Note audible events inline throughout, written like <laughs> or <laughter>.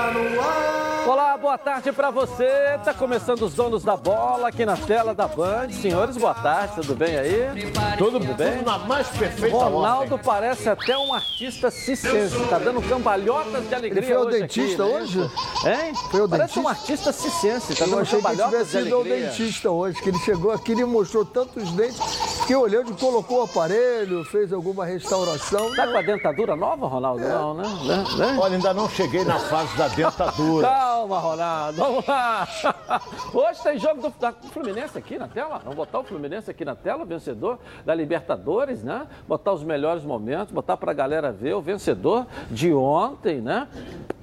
Está no ar. Olá, boa tarde para você. Tá começando os donos da bola aqui na tela da Band. Senhores, boa tarde, tudo bem aí? Tudo bem? Tudo na mais perfeita Ronaldo ordem. parece até um artista cicense. Tá dando cambalhotas de alegria Ele foi hoje o dentista aqui, né? hoje? Hein? Foi o parece dentista? um artista cicense. Tá eu dando achei que tivesse ido ao dentista hoje, que ele chegou aqui e mostrou tantos dentes, que olhando, colocou o aparelho, fez alguma restauração. Tá com a dentadura nova, Ronaldo? É. Não, né? né? Olha, ainda não cheguei na fase da dentadura. Calma, Ronaldo. Vamos lá. <laughs> Hoje tem jogo do, da Fluminense aqui na tela. Vamos botar o Fluminense aqui na tela, vencedor da Libertadores, né? Botar os melhores momentos, botar para a galera ver o vencedor de ontem, né?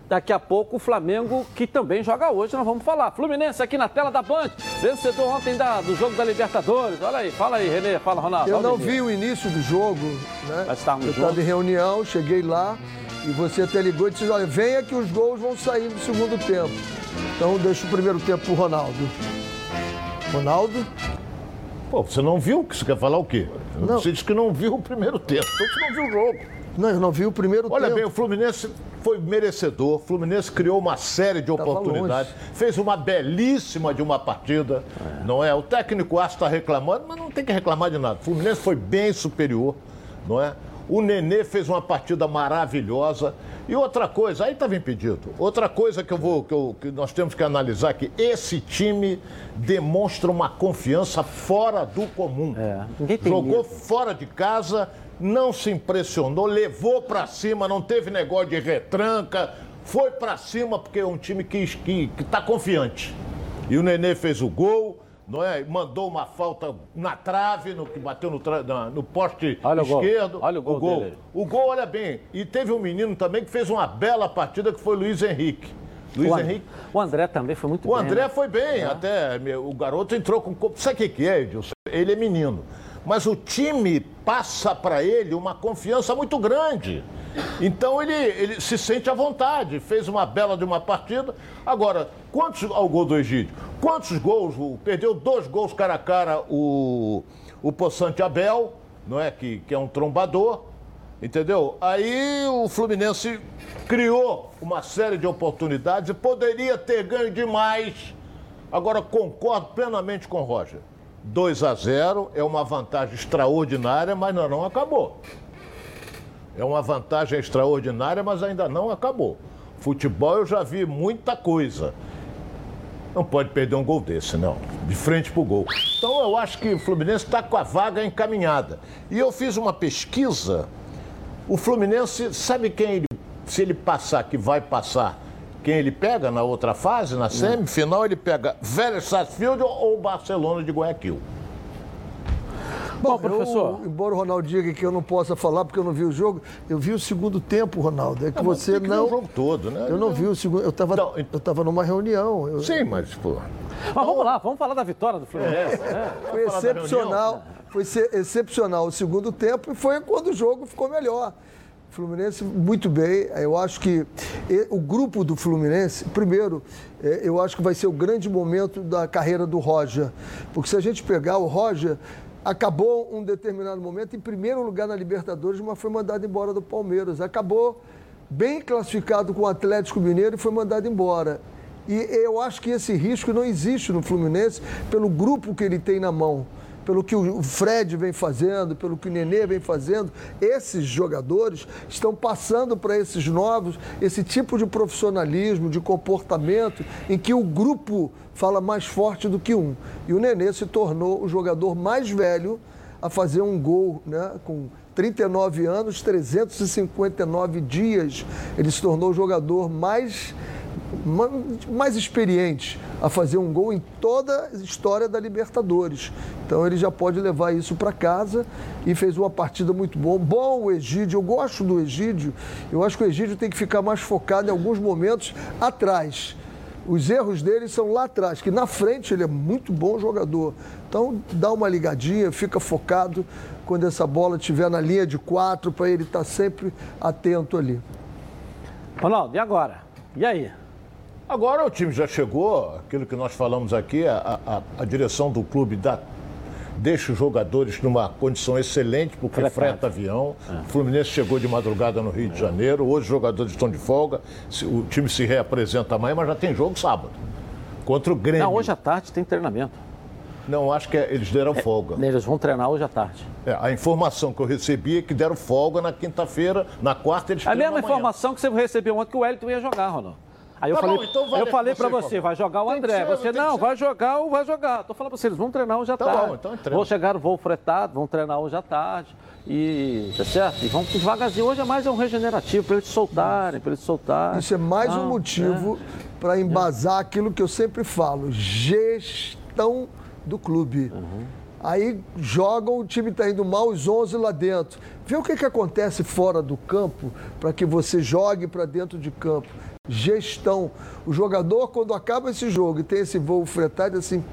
Daqui a pouco o Flamengo, que também joga hoje, nós vamos falar. Fluminense aqui na tela da Band, vencedor ontem da, do jogo da Libertadores. Olha aí, fala aí, Renê, fala, Ronaldo. Eu não vi o início do jogo, né? Nós estávamos Eu estava em reunião, cheguei lá e você até ligou e disse: olha, venha que os gols vão sair no segundo tempo. Então deixa o primeiro tempo pro Ronaldo. Ronaldo? Pô, você não viu? Você quer falar o quê? Não. Você disse que não viu o primeiro tempo, então você não viu o jogo. Não, eu não vi o primeiro Olha tempo. bem, o Fluminense foi merecedor. O Fluminense criou uma série de oportunidades. Fez uma belíssima de uma partida. É. Não é? O técnico acha está reclamando, mas não tem que reclamar de nada. O Fluminense foi bem superior, não é? O Nenê fez uma partida maravilhosa. E outra coisa, aí estava impedido. Outra coisa que eu vou, que, eu, que nós temos que analisar aqui, esse time demonstra uma confiança fora do comum. É, Jogou fora de casa, não se impressionou, levou para cima, não teve negócio de retranca, foi para cima porque é um time que está que, que tá confiante. E o Nenê fez o gol não é? Mandou uma falta na trave, no que bateu no, tra... no poste olha esquerdo. O olha o gol. O gol. o gol, olha bem. E teve um menino também que fez uma bela partida, que foi Luiz Henrique. Luiz o Henrique. O André também foi muito o bem. O André né? foi bem, é. até o garoto entrou com. Sabe o que, que é, Edilson? Ele é menino. Mas o time passa para ele uma confiança muito grande. Então ele, ele se sente à vontade, fez uma bela de uma partida. Agora, quantos ao gol do Egídio? Quantos gols? Perdeu dois gols cara a cara o, o Poçante Abel, não é? Que, que é um trombador, entendeu? Aí o Fluminense criou uma série de oportunidades e poderia ter ganho demais. Agora concordo plenamente com o Roger. 2 a 0 é uma vantagem extraordinária, mas não, não acabou. É uma vantagem extraordinária, mas ainda não acabou. Futebol eu já vi muita coisa. Não pode perder um gol desse, não. De frente pro gol. Então eu acho que o Fluminense está com a vaga encaminhada. E eu fiz uma pesquisa. O Fluminense, sabe quem ele, se ele passar, que vai passar, quem ele pega na outra fase, na semifinal, ele pega Vélez Sarsfield ou Barcelona de Guayaquil. Bom, Bom professor. Eu, embora o Ronaldo diga que eu não possa falar porque eu não vi o jogo, eu vi o segundo tempo, Ronaldo. É que não, você não. o jogo todo, né? Eu não, vi o segundo. Eu estava então, eu tava numa reunião. Eu... Sim, mas, pô. Mas vamos lá, vamos falar da vitória do Fluminense. É, é. Foi excepcional. Foi excepcional o segundo tempo e foi quando o jogo ficou melhor. Fluminense muito bem. Eu acho que o grupo do Fluminense, primeiro, é, eu acho que vai ser o grande momento da carreira do Roger. Porque se a gente pegar o Roger, acabou um determinado momento em primeiro lugar na Libertadores, mas foi mandado embora do Palmeiras. Acabou bem classificado com o Atlético Mineiro e foi mandado embora. E eu acho que esse risco não existe no Fluminense pelo grupo que ele tem na mão pelo que o Fred vem fazendo, pelo que o Nenê vem fazendo, esses jogadores estão passando para esses novos esse tipo de profissionalismo, de comportamento, em que o grupo fala mais forte do que um. E o Nenê se tornou o jogador mais velho a fazer um gol, né, com 39 anos, 359 dias. Ele se tornou o jogador mais mais experiente a fazer um gol em toda a história da Libertadores. Então ele já pode levar isso para casa e fez uma partida muito boa. Bom o Egídio, eu gosto do Egídio. Eu acho que o Egídio tem que ficar mais focado em alguns momentos atrás. Os erros dele são lá atrás, que na frente ele é muito bom jogador. Então dá uma ligadinha, fica focado quando essa bola estiver na linha de quatro, para ele estar tá sempre atento ali. Ronaldo, e agora? E aí? Agora o time já chegou, aquilo que nós falamos aqui, a, a, a direção do clube dá, deixa os jogadores numa condição excelente, porque Fretado. freta avião. O Fluminense chegou de madrugada no Rio de Janeiro, hoje os jogadores estão de folga, o time se reapresenta amanhã, mas já tem jogo sábado. Contra o Grêmio. Não, hoje à tarde tem treinamento. Não, acho que é- eles deram folga. Eles vão treinar hoje à tarde. É, a informação que eu recebi é que deram folga na quinta-feira, na quarta eles A treinam mesma amanhã. informação que você recebeu ontem que o Wellington ia jogar, Ronaldo. Aí eu Tá falei, bom, então vai eu falei você, pra você, vai jogar o André. ser, você não, vai jogar ou vai jogar. Tô falando pra vocês, vão treinar hoje à Tá tarde. bom, então. Vão chegar no voo fretado, vão treinar hoje à tarde. E, tá certo? E vão devagarzinho. Hoje é mais um regenerativo, pra eles soltarem, pra eles soltarem. Isso é mais um Não, motivo para embasar aquilo que eu sempre falo: gestão do clube. Aí jogam, o time está indo mal, os 11 lá dentro. Vê o que, que acontece fora do campo para que você jogue para dentro de campo. Gestão. O jogador, quando acaba esse jogo e tem esse voo fretado, assim,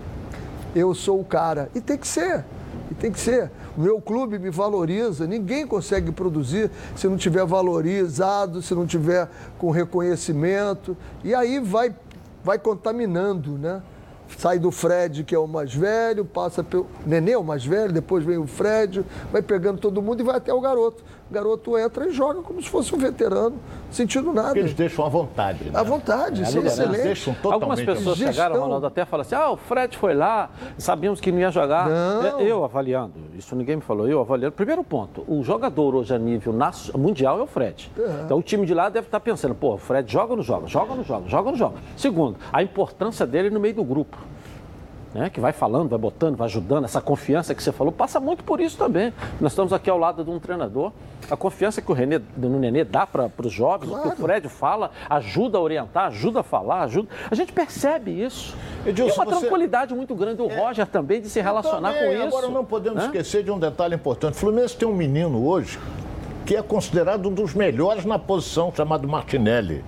eu sou o cara. E tem que ser. E tem que ser. O meu clube me valoriza. Ninguém consegue produzir se não tiver valorizado, se não tiver com reconhecimento. E aí vai, vai contaminando, né? Sai do Fred, que é o mais velho, passa pelo. Nenê é o mais velho, depois vem o Fred, vai pegando todo mundo e vai até o garoto. O garoto entra e joga como se fosse um veterano, sentindo nada. Porque eles deixam à vontade. Né? À vontade, isso é excelente. Deixam totalmente Algumas pessoas Gestão. chegaram, Ronaldo, até falaram assim: ah, o Fred foi lá, sabíamos que não ia jogar. Não. É, Eu avaliando, isso ninguém me falou, eu avaliando. Primeiro ponto, o jogador hoje a nível mundial é o Fred. Então o time de lá deve estar pensando, pô, o Fred joga ou não joga? Joga ou não joga? Joga ou não joga? Segundo, a importância dele no meio do grupo. Né, que vai falando, vai botando, vai ajudando, essa confiança que você falou, passa muito por isso também. Nós estamos aqui ao lado de um treinador, a confiança que o René, no Nenê dá para os jovens, o que o Fred fala, ajuda a orientar, ajuda a falar, ajuda. A gente percebe isso. Edilson, e uma você- tranquilidade muito grande do Roger também de se relacionar Também, com isso. Agora não podemos né? esquecer de um detalhe importante. O Fluminense tem um menino hoje que é considerado um dos melhores na posição, chamado Martinelli.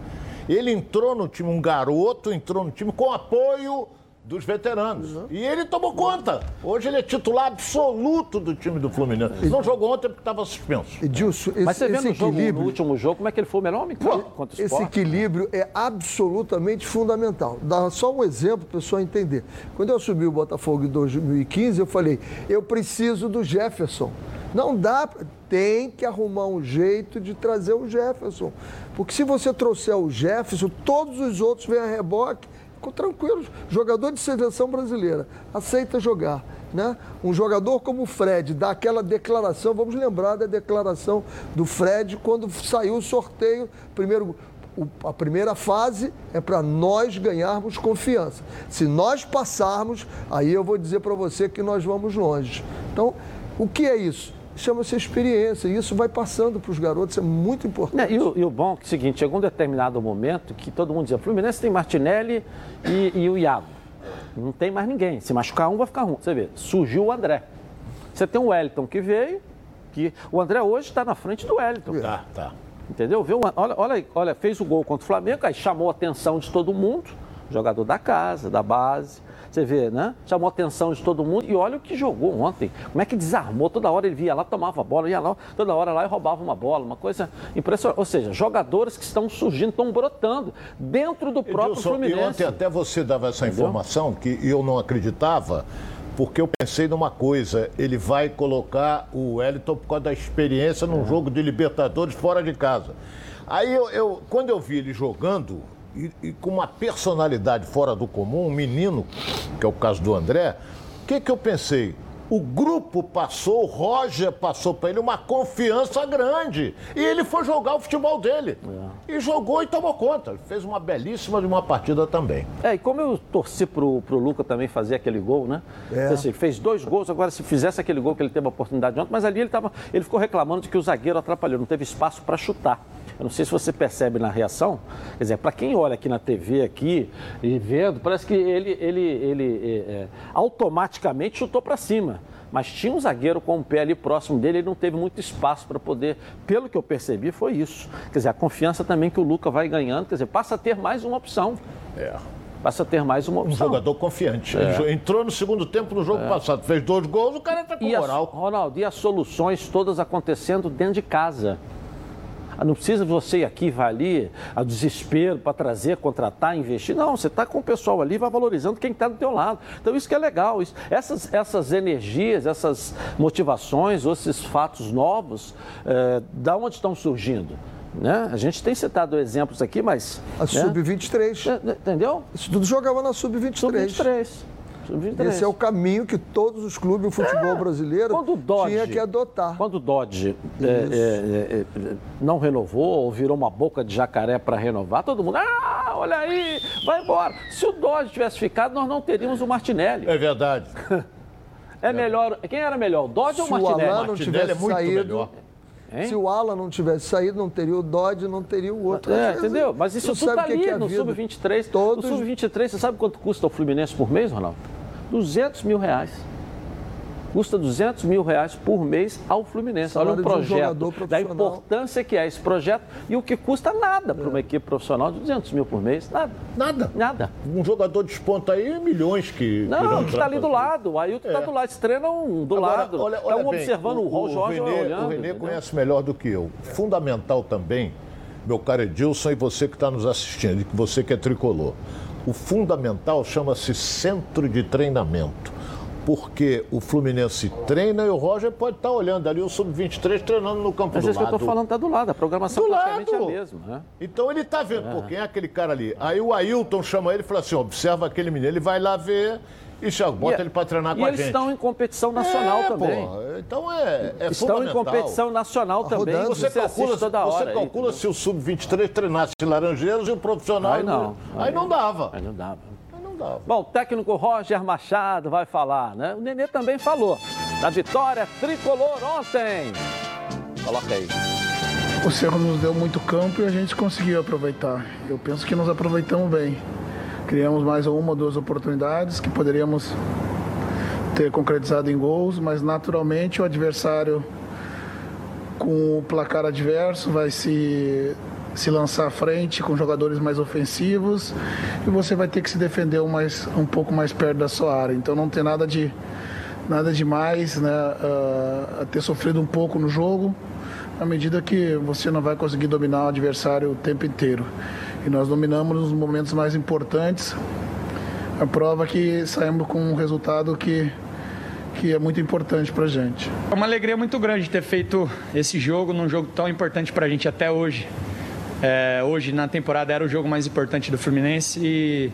Ele entrou no time, um garoto entrou no time com apoio dos veteranos. Uhum. E ele tomou conta. Hoje ele é titular absoluto do time do Fluminense. Não jogou ontem porque estava suspenso. Edilson, esse, Mas você vê esse no, jogo, no equilíbrio. último jogo como é que ele foi o melhor homem Pô, contra o esse equilíbrio é absolutamente fundamental. Dá só um exemplo para o pessoal entender. Quando eu assumi o Botafogo em 2015, eu falei, eu preciso do Jefferson. Não dá, tem que arrumar um jeito de trazer o Jefferson. Porque se você trouxer o Jefferson, todos os outros vêm a reboque, ficam tranquilos. Jogador de seleção brasileira, aceita jogar. Né? Um jogador como o Fred dá aquela declaração, vamos lembrar da declaração do Fred quando saiu o sorteio, primeiro a primeira fase é para nós ganharmos confiança. Se nós passarmos, aí eu vou dizer para você que nós vamos longe. Então, o que é isso? Chama-se experiência. E isso vai passando para os garotos, é muito Né, importante. E, o, e o bom é que é o seguinte, chegou um determinado momento que todo mundo dizia, Fluminense tem Martinelli e, e o Iago. Não tem mais ninguém. Se machucar um, vai ficar ruim. Você vê, surgiu o André. Você tem o Wellington que veio, que o André hoje está na frente do Wellington. Tá, tá. Entendeu? Viu? Olha, olha, aí, olha, fez o gol contra o Flamengo, aí chamou a atenção de todo mundo, jogador da casa, da base. Você vê, né? Chamou a atenção de todo mundo e olha o que jogou ontem. Como é que desarmou? Toda hora ele via lá, tomava a bola, ia lá, toda hora lá e roubava uma bola, uma coisa impressionante. Ou seja, jogadores que estão surgindo, estão brotando dentro do próprio Edilson, e Fluminense. ontem até você dava essa informação que eu não acreditava, porque eu pensei numa coisa, ele vai colocar o Wellington por causa da experiência num jogo de Libertadores fora de casa. Aí eu, eu- quando eu vi ele jogando e, e com uma personalidade fora do comum, um menino, que é o caso do André, o que, que eu pensei? O grupo passou, o Roger passou para ele uma confiança grande. E ele foi jogar o futebol dele. E jogou e tomou conta. Fez uma belíssima de uma partida também. É, e como eu torci pro, pro Luca também fazer aquele gol, né? É. Assim, fez dois gols, agora se fizesse aquele gol que ele teve a oportunidade ontem, mas ali ele, tava, ele ficou reclamando de que o zagueiro atrapalhou, não teve espaço para chutar. Eu não sei se você percebe na reação, quer dizer, para quem olha aqui na TV aqui e vendo, parece que ele, ele, ele é, é, automaticamente chutou para cima. Mas tinha um zagueiro com o pé ali próximo dele, ele não teve muito espaço para poder. Pelo que eu percebi, foi isso. Quer dizer, a confiança também que o Luca vai ganhando, quer dizer, passa a ter mais uma opção É. passa a ter mais uma Um opção. jogador confiante. Jo- entrou no segundo tempo no jogo passado, fez dois gols, o cara tá com E moral. Ronaldo, e as soluções todas acontecendo dentro de casa. Não precisa você ir aqui, vai ali, a desespero para trazer, contratar, investir. Não, você está com o pessoal ali, vai valorizando quem está do teu lado. Então isso que é legal. Isso, essas, essas energias, essas motivações, ou esses fatos novos, é, da onde estão surgindo? Né? A gente tem citado exemplos aqui, mas. A né? Sub-23. É, entendeu? Isso tudo jogava na Sub-23. Sub-23. Esse é o caminho que todos os clubes do futebol é. brasileiro Dodge, tinha que adotar. Quando o Dodge é, é, é, é, não renovou ou virou uma boca de jacaré para renovar, todo mundo, ah, olha aí, vai embora. Se o Dodge tivesse ficado, nós não teríamos o Martinelli. É verdade. <laughs> é melhor. Quem era melhor, o Dodge Se ou o Martinelli? Se o Alan não tivesse saído, melhor. Hein? Se o Alan não tivesse saído, não teria o Dodge, não teria o outro. É, entendeu? Mas isso tudo está ali que é no Sub-23. Todos... No Sub-23, você sabe quanto custa o Fluminense por mês, Ronaldo? 200 mil reais. Custa 200 mil reais por mês ao Fluminense. Salário Olha um projeto um da importância que é esse projeto e o que custa nada para uma é. equipe profissional de 200 mil por mês. Nada. Nada. Nada. Um jogador de ponta aí, milhões que. Não, está ali do lado. O Ailton está é. do lado. Eles treinam do Agora, lado. Olha, olha Estão bem, observando o, o Jorge Renê, olhando. O Renê conhece melhor do que eu. Fundamental também, meu caro Edilson, e você que está nos assistindo, e você que é tricolor. O fundamental chama-se centro de treinamento. Porque o Fluminense treina e o Roger pode estar olhando ali o Sub-23 treinando no campo Mas do lado. Mas isso que eu estou falando está do lado, a programação do praticamente lado. é a mesma. Né? Então ele está vendo, é. pô, quem é aquele cara ali? Aí o Ailton chama ele e fala assim, observa aquele menino, ele vai lá ver e já bota e, ele para treinar com a gente. E eles estão em competição nacional é, também. Pô, então é, é Estão em competição nacional também. Você, você calcula, toda hora, você calcula aí, se o Sub-23 treinasse Laranjeiros e o profissional... Aí não. Aí, aí não dava. Aí não dava. Bom, o técnico Roger Machado vai falar, né? O Nenê também falou da vitória tricolor ontem. Coloca aí. O Cerro nos deu muito campo e a gente conseguiu aproveitar. Eu penso que nos aproveitamos bem. Criamos mais uma ou duas oportunidades que poderíamos ter concretizado em gols, mas naturalmente o adversário com o placar adverso vai se, se lançar à frente com jogadores mais ofensivos e você vai ter que se defender um, mais, um pouco mais perto da sua área. Então não tem nada de nada demais né, uh, ter sofrido um pouco no jogo, à medida que você não vai conseguir dominar o adversário o tempo inteiro e nós dominamos nos momentos mais importantes. A prova que saímos com um resultado que, que é muito importante para gente. É uma alegria muito grande ter feito esse jogo num jogo tão importante para a gente até hoje. É, hoje na temporada era o jogo mais importante do Fluminense e,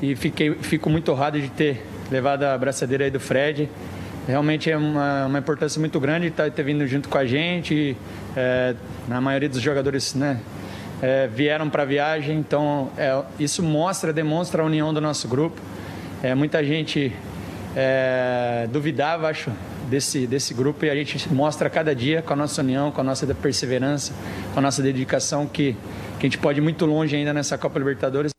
e fiquei, fico muito honrado de ter levado a braçadeira aí do Fred. Realmente é uma, uma importância muito grande estar ter vindo junto com a gente. É, na maioria dos jogadores né, é, vieram para a viagem, então é, isso mostra, demonstra a união do nosso grupo. É, muita gente é, duvidava, acho, desse, desse grupo e a gente mostra cada dia com a nossa união, com a nossa perseverança, com a nossa dedicação que, que a gente pode ir muito longe ainda nessa Copa Libertadores.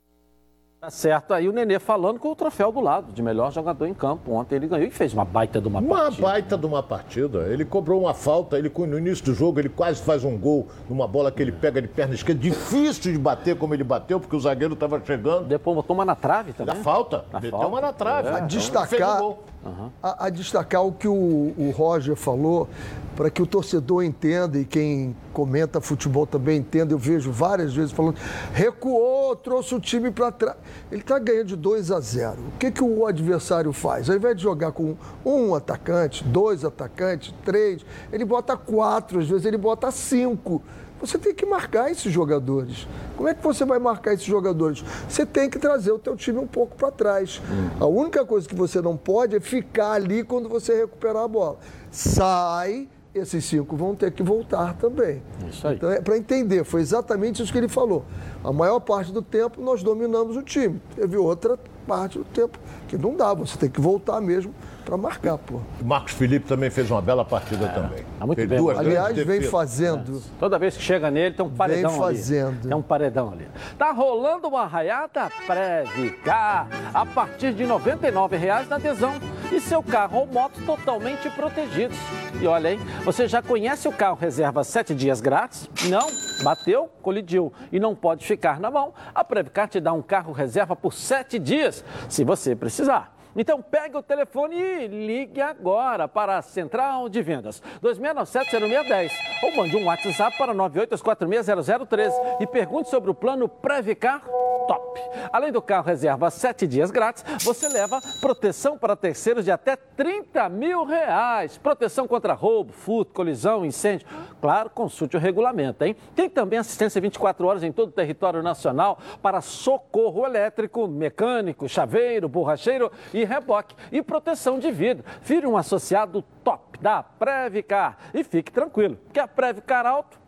Tá certo. Aí o Nenê falando com o troféu do lado, de melhor jogador em campo. Ontem ele ganhou e fez uma baita de uma, uma partida. Uma baita de uma partida. Ele cobrou uma falta, ele no início do jogo ele quase faz um gol numa bola que ele pega de perna esquerda. Difícil de bater como ele bateu, porque o zagueiro estava chegando. Depois botou uma na trave também. Da falta. Na Meteu falta. uma na trave. É. A destacar, um a, a, destacar o que o, o Roger falou para que o torcedor entenda e quem comenta futebol também entenda. Eu vejo várias vezes falando, recuou, trouxe o time para trás. Ele está ganhando de 2 a 0. O que, que o adversário faz? Ao invés de jogar com um atacante, dois atacantes, três, ele bota quatro, às vezes ele bota cinco. Você tem que marcar esses jogadores. Como é que você vai marcar esses jogadores? Você tem que trazer o teu time um pouco para trás. Hum. A única coisa que você não pode é ficar ali quando você recuperar a bola. Sai, esses cinco vão ter que voltar também. Isso aí. Então, é para entender, foi exatamente isso que ele falou. A maior parte do tempo nós dominamos o time. Teve outra parte do tempo que não dá, você tem que voltar mesmo para marcar, pô. Marcos Felipe também fez uma bela partida é, também. Tá muito fez bem. Duas Aliás, vem fazendo. É. Toda vez que chega nele tem um paredão vem fazendo. ali. Tem um paredão ali. Tá rolando uma raiada Previcar a partir de R$ 99,00 na adesão e seu carro ou moto totalmente protegidos. E olha, hein, você já conhece o carro reserva sete dias grátis? Não? Bateu, colidiu e não pode ficar na mão. A Previcar te dá um carro reserva por sete dias, se você precisar. Então pegue o telefone e ligue agora para a Central de Vendas 2697-0610 ou mande um WhatsApp para 98460013 e pergunte sobre o plano Previcar Top. Além do carro reserva 7 dias grátis, você leva proteção para terceiros de até 30 mil reais. Proteção contra roubo, furto, colisão, incêndio. Claro, consulte o regulamento, hein? Tem também assistência 24 horas em todo o território nacional para socorro elétrico, mecânico, chaveiro, borracheiro e reboque. E proteção de vidro. Vire um associado top da Previcar e fique tranquilo, que a Previcar Alto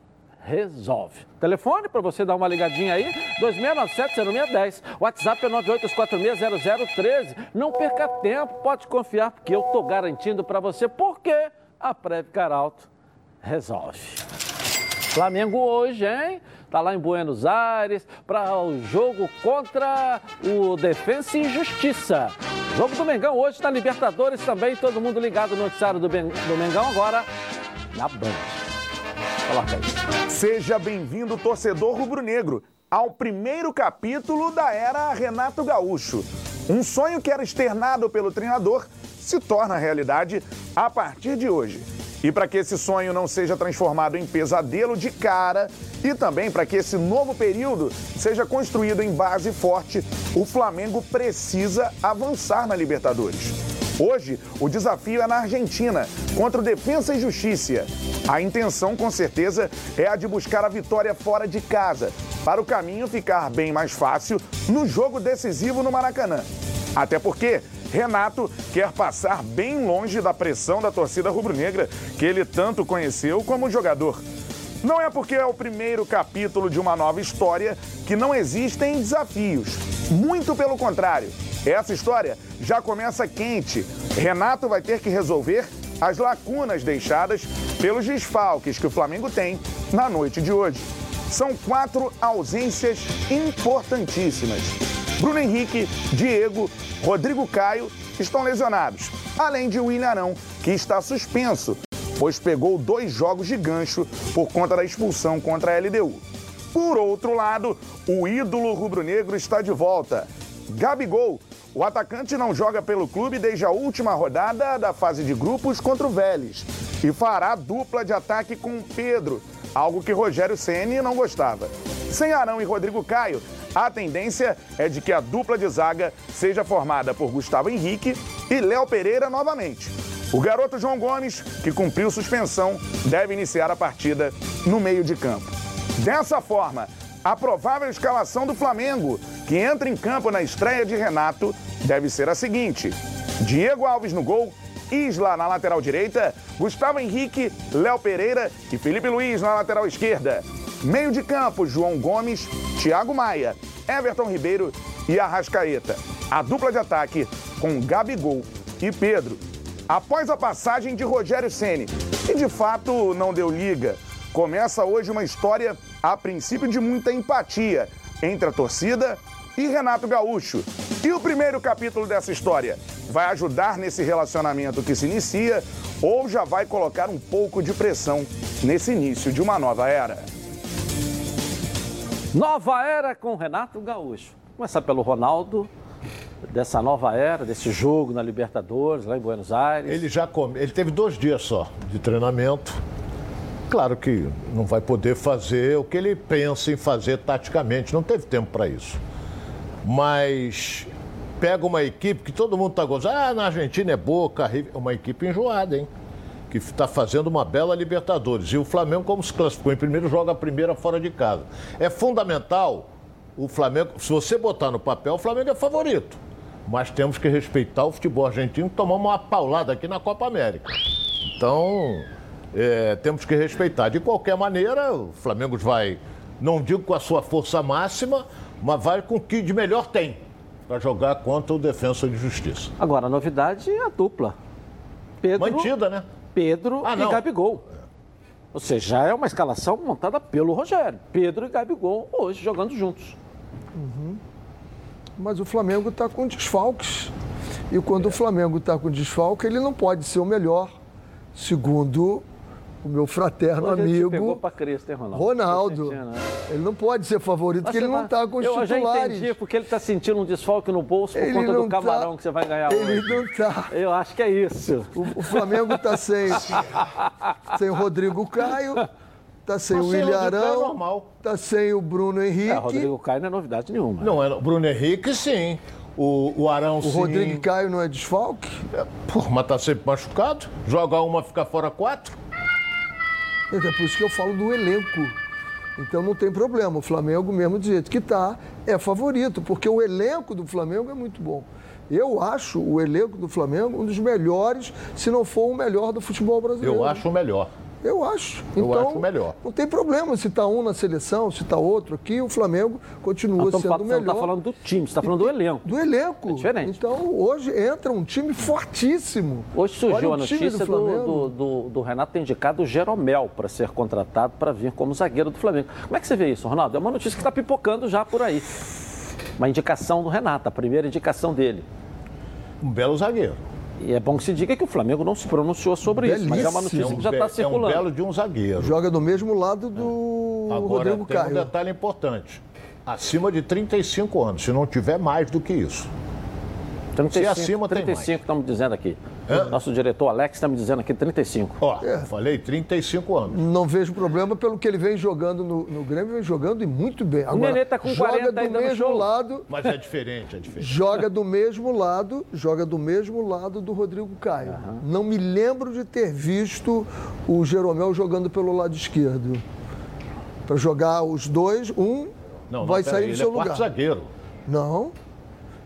resolve. Telefone para você dar uma ligadinha aí, 2697-0610. WhatsApp é 982460013. Não perca tempo, pode confiar, porque eu estou garantindo para você, porque a Previcar Alto resolve. Flamengo hoje, hein? Tá lá em Buenos Aires para o jogo contra o Defensa e Justiça. Jogo do Mengão hoje na Libertadores também. Todo mundo ligado no noticiário do, do Mengão agora na Band. Coloca aí. Seja bem-vindo, torcedor rubro-negro, ao primeiro capítulo da era Renato Gaúcho. Um sonho que era externado pelo treinador se torna realidade a partir de hoje. E para que esse sonho não seja transformado em pesadelo de cara e também para que esse novo período seja construído em base forte, o Flamengo precisa avançar na Libertadores. Hoje, o desafio é na Argentina, contra o Defensa e Justiça. A intenção, com certeza, é a de buscar a vitória fora de casa, para o caminho ficar bem mais fácil no jogo decisivo no Maracanã. Até porque Renato quer passar bem longe da pressão da torcida rubro-negra que ele tanto conheceu como jogador. Não é porque é o primeiro capítulo de uma nova história que não existem desafios. Muito pelo contrário. Essa história já começa quente. Renato vai ter que resolver as lacunas deixadas pelos desfalques que o Flamengo tem na noite de hoje. São quatro ausências importantíssimas. Bruno Henrique, Diego, Rodrigo Caio estão lesionados, além de William Arão, que está suspenso, pois pegou dois jogos de gancho por conta da expulsão contra a LDU. Por outro lado, o ídolo rubro-negro está de volta. Gabigol, o atacante não joga pelo clube desde a última rodada da fase de grupos contra o Vélez e fará dupla de ataque com Pedro, algo que Rogério Ceni não gostava. Sem Arão e Rodrigo Caio, a tendência é de que a dupla de zaga seja formada por Gustavo Henrique e Léo Pereira novamente. O garoto João Gomes, que cumpriu suspensão, deve iniciar a partida no meio de campo. Dessa forma, a provável escalação do Flamengo, que entra em campo na estreia de Renato, deve ser a seguinte: Diego Alves no gol, Isla na lateral direita, Gustavo Henrique, Léo Pereira e Felipe Luiz na lateral esquerda. Meio de campo, João Gomes, Thiago Maia, Everton Ribeiro e Arrascaeta. A dupla de ataque com Gabigol e Pedro. Após a passagem de Rogério Ceni, e de fato não deu liga, começa hoje uma história, a princípio, de muita empatia entre a torcida e Renato Gaúcho. E o primeiro capítulo dessa história vai ajudar nesse relacionamento que se inicia ou já vai colocar um pouco de pressão nesse início de uma nova era? Nova era com Renato Gaúcho. Começar pelo Ronaldo, dessa nova era, desse jogo na Libertadores, lá em Buenos Aires. Ele já come... ele teve dois dias só de treinamento. Claro que não vai poder fazer o que ele pensa em fazer taticamente, não teve tempo para isso. Mas pega uma equipe que todo mundo está gostando. Ah, na Argentina é Boca, uma equipe enjoada, hein? Que está fazendo uma bela Libertadores. E o Flamengo, como se classificou em primeiro, joga a primeira fora de casa. É fundamental o Flamengo, se você botar no papel, o Flamengo é favorito. Mas temos que respeitar o futebol argentino, tomamos uma paulada aqui na Copa América. Então, é, temos que respeitar. De qualquer maneira, o Flamengo vai, não digo com a sua força máxima, mas vai com o que de melhor tem para jogar contra o Defensa de Justiça. Agora, a novidade é a dupla. Pedro, Mantida, né? Pedro ah, e Gabigol. Ou seja, já é uma escalação montada pelo Rogério. Pedro e Gabigol hoje jogando juntos. Uhum. Mas o Flamengo está com desfalques. E quando é. o Flamengo está com desfalque, ele não pode ser o melhor, segundo o meu fraterno Hoje ele amigo. pegou pra Cristo, hein, Ronaldo? Ronaldo. Né? Ele não pode ser favorito, porque ele não está com os Eu já titulares. entendi, porque ele tá sentindo um desfalque no bolso por Ele conta do camarão tá- que você vai ganhar Ele hoje. não está. Eu acho que é isso. O, o Flamengo está sem, <laughs> sem o Rodrigo Caio, está sem Mas o sem o William é Arão, normal. está sem o Bruno Henrique. É, Rodrigo Caio não é novidade nenhuma. Não, é, o Bruno Henrique, sim. O, o Arão, O sim. Rodrigo Caio não é desfalque? Pô, mas tá sempre machucado. Joga uma, fica fora quatro. É por isso que eu falo do elenco. Então não tem problema. O Flamengo, mesmo do jeito que está, é favorito, porque o elenco do Flamengo é muito bom. Eu acho o elenco do Flamengo um dos melhores, se não for o melhor do futebol brasileiro. Eu acho o melhor. Eu acho. Eu então, acho melhor. Não tem problema se está um na seleção, se está outro aqui, o Flamengo continua estamos sendo o falando- você melhor. não está falando do time, você está falando do elenco. Do elenco. É diferente. Então, hoje entra um time fortíssimo. Hoje surgiu Olha a notícia do, do, do- do Renato ter indicado o Jeromel para ser contratado para vir como zagueiro do Flamengo. Como é que você vê isso, Ronaldo? É uma notícia que está pipocando já por aí. Uma indicação do Renato, a primeira indicação dele. Um belo zagueiro. E é bom que se diga que o Flamengo não se pronunciou sobre isso, mas é uma notícia É um, que já está é um circulando. belo de um zagueiro. Joga do mesmo lado do Agora, Rodrigo tem um Caio. detalhe importante. Acima de 35 anos, se não tiver mais do que isso. 35, Se acima, tem 35 estamos dizendo aqui. Hã? Nosso diretor Alex está me dizendo aqui 35. Ó, É. falei 35 anos. Não vejo problema pelo que ele vem jogando no, no Grêmio, vem jogando e muito bem. Agora, Nenê tá com joga 40 do ainda no mesmo lado, Mas é diferente, é diferente. joga do mesmo lado, joga do mesmo lado do Rodrigo Caio. Não me lembro de ter visto o Jeromel jogando pelo lado esquerdo. Para jogar os dois, um Não, vai não, sair aí, do ele seu é quarto lugar. zagueiro. Não.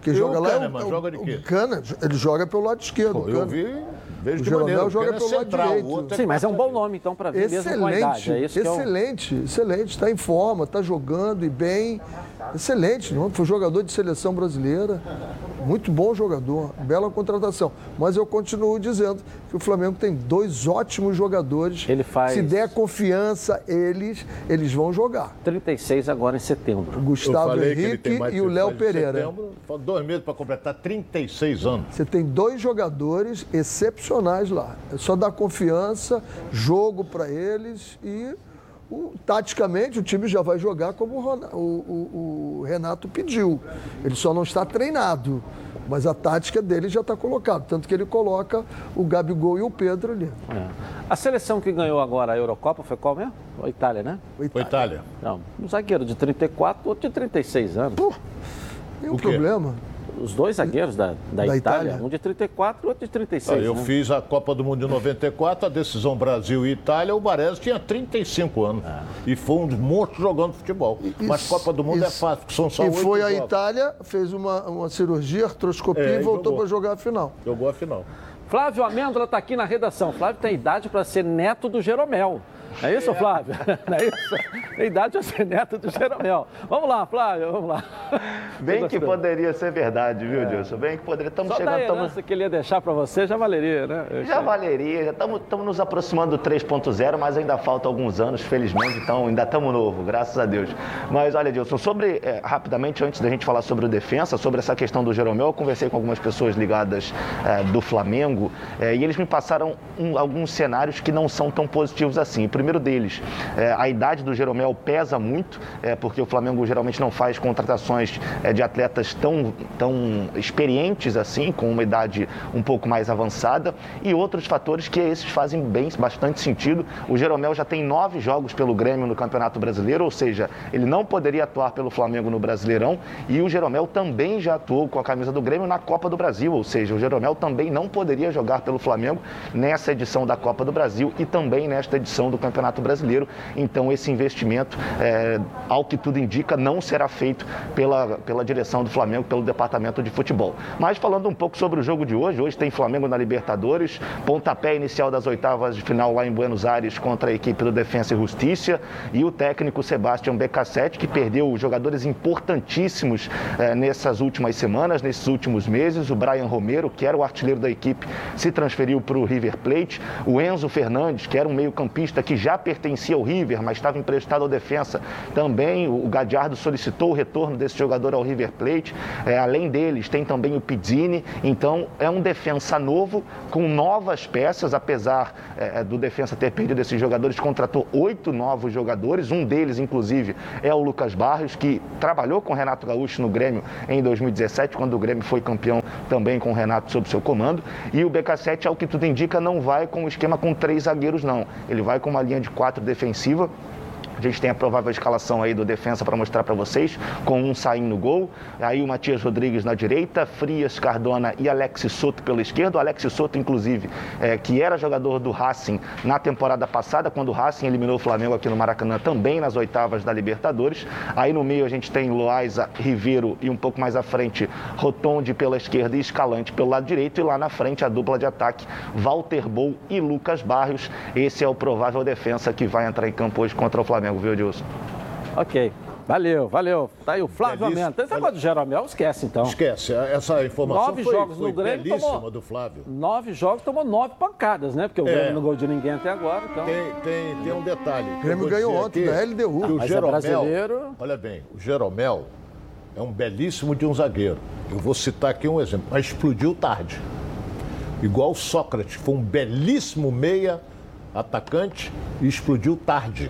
Quem E joga o lá Kahneman, é o, joga de quê? o Kahneman, ele joga pelo lado esquerdo. Pô, o eu vi, vejo O de maneira. O joga pelo é lado central, o direito. outro Sim, mas é um bom nome então para vir mesmo com a idade. Excelente, É isso que é o- excelente, excelente. Está em forma, está jogando e bem. Excelente, não? foi jogador de seleção brasileira. Muito bom jogador, bela contratação. Mas eu continuo dizendo que o Flamengo tem dois ótimos jogadores. Ele faz- Se der confiança, eles, eles vão jogar. 36 agora em setembro. O Gustavo Henrique e o Léo Pereira. setembro, faltam dois meses para completar 36 anos. Você tem dois jogadores excepcionais lá. É só dar confiança, jogo para eles e o- taticamente o time já vai jogar como o, Ron- o- o- o Renato pediu. Ele só não está treinado, mas a tática dele já está colocada. Tanto que ele coloca o Gabigol e o Pedro ali. É. A seleção que ganhou agora a Eurocopa foi qual mesmo? A Itália, né? Foi Itália. Não, um zagueiro de 34, outro de 36 anos. Tem um O quê? Os dois zagueiros da, da, Da Itália, Itália. um de 34 e outro de 36. Ah, eu né? fiz a Copa do Mundo de 94, a decisão Brasil e Itália, o Baresi tinha 35 anos. E foi um dos monstros jogando futebol. Mas Isso- Copa do Mundo é isso. fácil, porque são só E foi a jogos. Itália, fez uma, uma cirurgia, artroscopia É, e e voltou para jogar a final. Jogou a final. Flávio Amêndola está aqui na redação. Flávio tem idade para ser neto do Jeromel. É isso, Flávio? <laughs> Não é isso? Tem idade para ser neto do Jeromel. Vamos lá, Flávio, vamos lá. <laughs> Bem que poderia ser verdade, viu, Dilson? Bem que poderia. Estamos Só da chegando. herança Estamos... que ele ia deixar para você já valeria, né? Eu Já sei. valeria, já estamos nos aproximando do 3.0, mas ainda falta alguns anos, felizmente, então ainda estamos novo, graças a Deus. Mas olha, Dilson, sobre, eh, rapidamente, antes da gente falar sobre o defensa, sobre essa questão do Jeromel, eu conversei com algumas pessoas ligadas eh, do Flamengo eh, e eles me passaram um- alguns cenários que não são tão positivos assim. Primeiro deles, eh, a idade do Jeromel pesa muito, eh, porque o Flamengo geralmente não faz contratações eh, de atletas tão, tão experientes assim, com uma idade um pouco mais avançada, e outros fatores que esses fazem bem, bastante sentido. O Jeromel já tem nove jogos pelo Grêmio no Campeonato Brasileiro, ou seja, ele não poderia atuar pelo Flamengo no Brasileirão, e o Jeromel também já atuou com a camisa do Grêmio na Copa do Brasil, ou seja, o Jeromel também não poderia jogar pelo Flamengo nessa edição da Copa do Brasil e também nesta edição do Campeonato Brasileiro. Então, esse investimento, é, ao que tudo indica, não será feito pela, pela direção do Flamengo, pelo departamento de futebol. Mas falando um pouco sobre o jogo de hoje, hoje tem Flamengo na Libertadores, pontapé inicial das oitavas de final lá em Buenos Aires contra a equipe do Defensa e Justiça e o técnico Sebastião Becassete, que perdeu jogadores importantíssimos eh, nessas últimas semanas, nesses últimos meses. O Brian Romero, que era o artilheiro da equipe, se transferiu para o River Plate. O Enzo Fernandes, que era um meio-campista que já pertencia ao River, mas estava emprestado ao defensa. Também o Gadiardo solicitou o retorno desse jogador ao River Plate. É, além deles, tem também o Pizzini. Então, é um defensa novo, com novas peças, apesar é, do defensa ter perdido esses jogadores, contratou oito novos jogadores. Um deles, inclusive, é o Lucas Barros, que trabalhou com o Renato Gaúcho no Grêmio em 2017, quando o Grêmio foi campeão também com o Renato sob seu comando. E o BK7, ao que tudo indica, não vai com o esquema com três zagueiros, não. Ele vai com uma linha de quatro defensiva a gente tem a provável escalação aí do defensa para mostrar para vocês, com um saindo no gol. Aí o Matias Rodrigues na direita, Frias, Cardona e Alex Soto pela esquerda. O Alex Soto, inclusive, é, que era jogador do Racing na temporada passada, quando o Racing eliminou o Flamengo aqui no Maracanã, também nas oitavas da Libertadores. Aí no meio a gente tem Loaiza, Ribeiro e um pouco mais à frente, Rotonde pela esquerda e Escalante pelo lado direito. E lá na frente a dupla de ataque, Walter Bol e Lucas Barrios. Esse é o provável defensa que vai entrar em campo hoje contra o Flamengo. Flamengo, viu, Edilson? Ok. Valeu, valeu. Tá aí o Flávio Belíssimo. Menta. Esse negócio do Jeromel, esquece então. Esquece. Essa informação nove foi, jogos foi no Grêmio, belíssima tomou, do Flávio. Nove jogos, tomou nove pancadas, né? Porque o É. Grêmio não gol de ninguém até agora. Então... Tem, tem, tem um detalhe. O Grêmio ganhou ontem da LDU. Que o é Jeromel, brasileiro. olha bem, o Jeromel é um belíssimo de um zagueiro. Eu vou citar aqui um exemplo, mas explodiu tarde. Igual o Sócrates, foi um belíssimo meia atacante e explodiu tarde.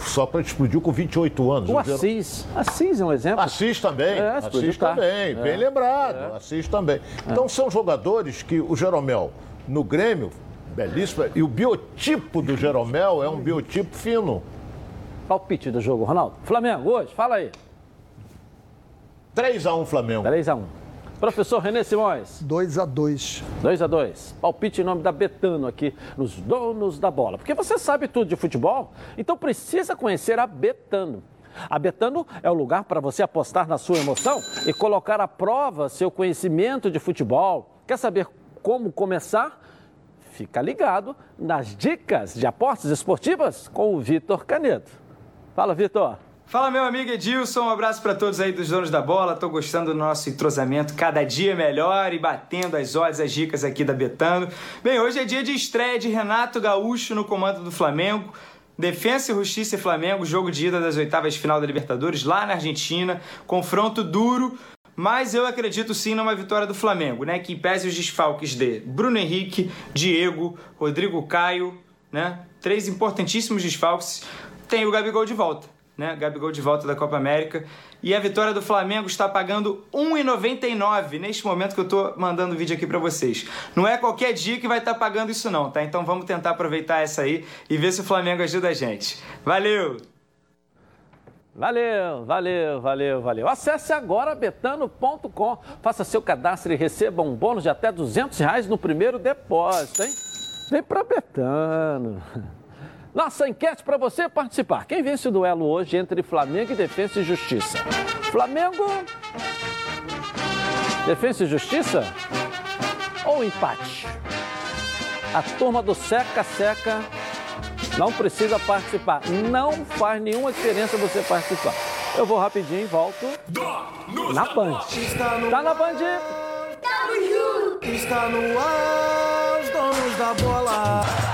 Sócrates explodiu com 28 anos. O Assis. Assis é um exemplo. Assis também, É, Assis também, É. bem lembrado, Assis também. Então são jogadores que o Jeromel, no Grêmio, belíssimo, e o biotipo do Jeromel é um biotipo fino. Palpite do jogo, Ronaldo. Flamengo, hoje, fala aí. 3x1 Flamengo. 3x1. Professor René Simões. 2 a 2 2 a 2 Palpite em nome da Betano aqui nos donos da bola. Porque você sabe tudo de futebol, então precisa conhecer a Betano. A Betano é o lugar para você apostar na sua emoção e colocar à prova seu conhecimento de futebol. Quer saber como começar? Fica ligado nas dicas de apostas esportivas com o Vitor Canedo. Fala, Vitor. Fala, meu amigo Edilson, um abraço para todos aí dos donos da bola. Tô gostando do nosso entrosamento cada dia melhor e batendo as odds, as dicas aqui da Betano. Bem, hoje é dia de estreia de Renato Gaúcho no comando do Flamengo. Defensa e Justiça e Flamengo, jogo de ida das oitavas de final da Libertadores lá na Argentina. Confronto duro, mas eu acredito sim numa vitória do Flamengo, né? Que pese os desfalques de Bruno Henrique, Diego, Rodrigo Caio, né? Três importantíssimos desfalques. Tem o Gabigol de volta, né? Gabigol de volta da Copa América. E a vitória do Flamengo está pagando R$ 1,99 neste momento que eu tô mandando o vídeo aqui para vocês. Não é qualquer dia que vai estar pagando isso não, tá? Então vamos tentar aproveitar essa aí e ver se o Flamengo ajuda a gente. Valeu! Valeu, valeu, valeu, valeu. Acesse agora betano.com, faça seu cadastro e receba um bônus de até 200 reais no primeiro depósito, hein? Vem pra Betano. Nossa enquete para você participar. Quem vence o duelo hoje entre Flamengo e Defesa e Justiça? Flamengo, Defesa e Justiça ou empate? A turma do Seca Seca não precisa participar. Não faz nenhuma diferença você participar. Eu vou rapidinho e volto na Band. Tá na Band? Está no ar, os donos da bola.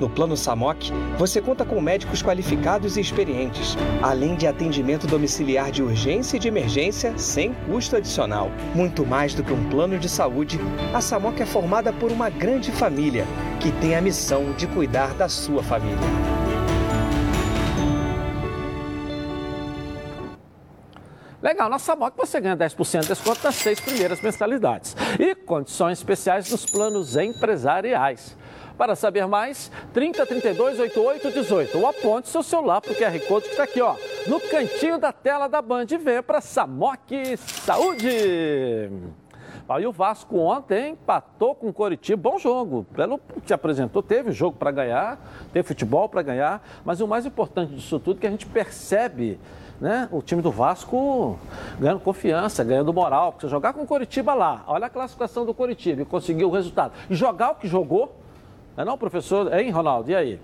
No Plano Samok, você conta com médicos qualificados e experientes, além de atendimento domiciliar de urgência e de emergência sem custo adicional. Muito mais do que um plano de saúde, a Samok é formada por uma grande família que tem a missão de cuidar da sua família. Legal, na Samok você ganha 10% de desconto nas seis primeiras mensalidades. E condições especiais nos planos empresariais. Para saber mais, 30 32 88 18 ou aponte seu celular para o QR Code que está aqui, ó, no cantinho da tela da Band. E venha para Samok Saúde! E o Vasco ontem empatou com o Coritiba. Bom jogo. Pelo que se apresentou, teve jogo para ganhar, teve futebol para ganhar. Mas o mais importante disso tudo é que a gente percebe né, o time do Vasco ganhando confiança, ganhando moral. Porque jogar com o Coritiba lá, olha a classificação do Coritiba e conseguiu o resultado. E jogar o que jogou, não é não, professor? Hein, Ronaldo? E aí?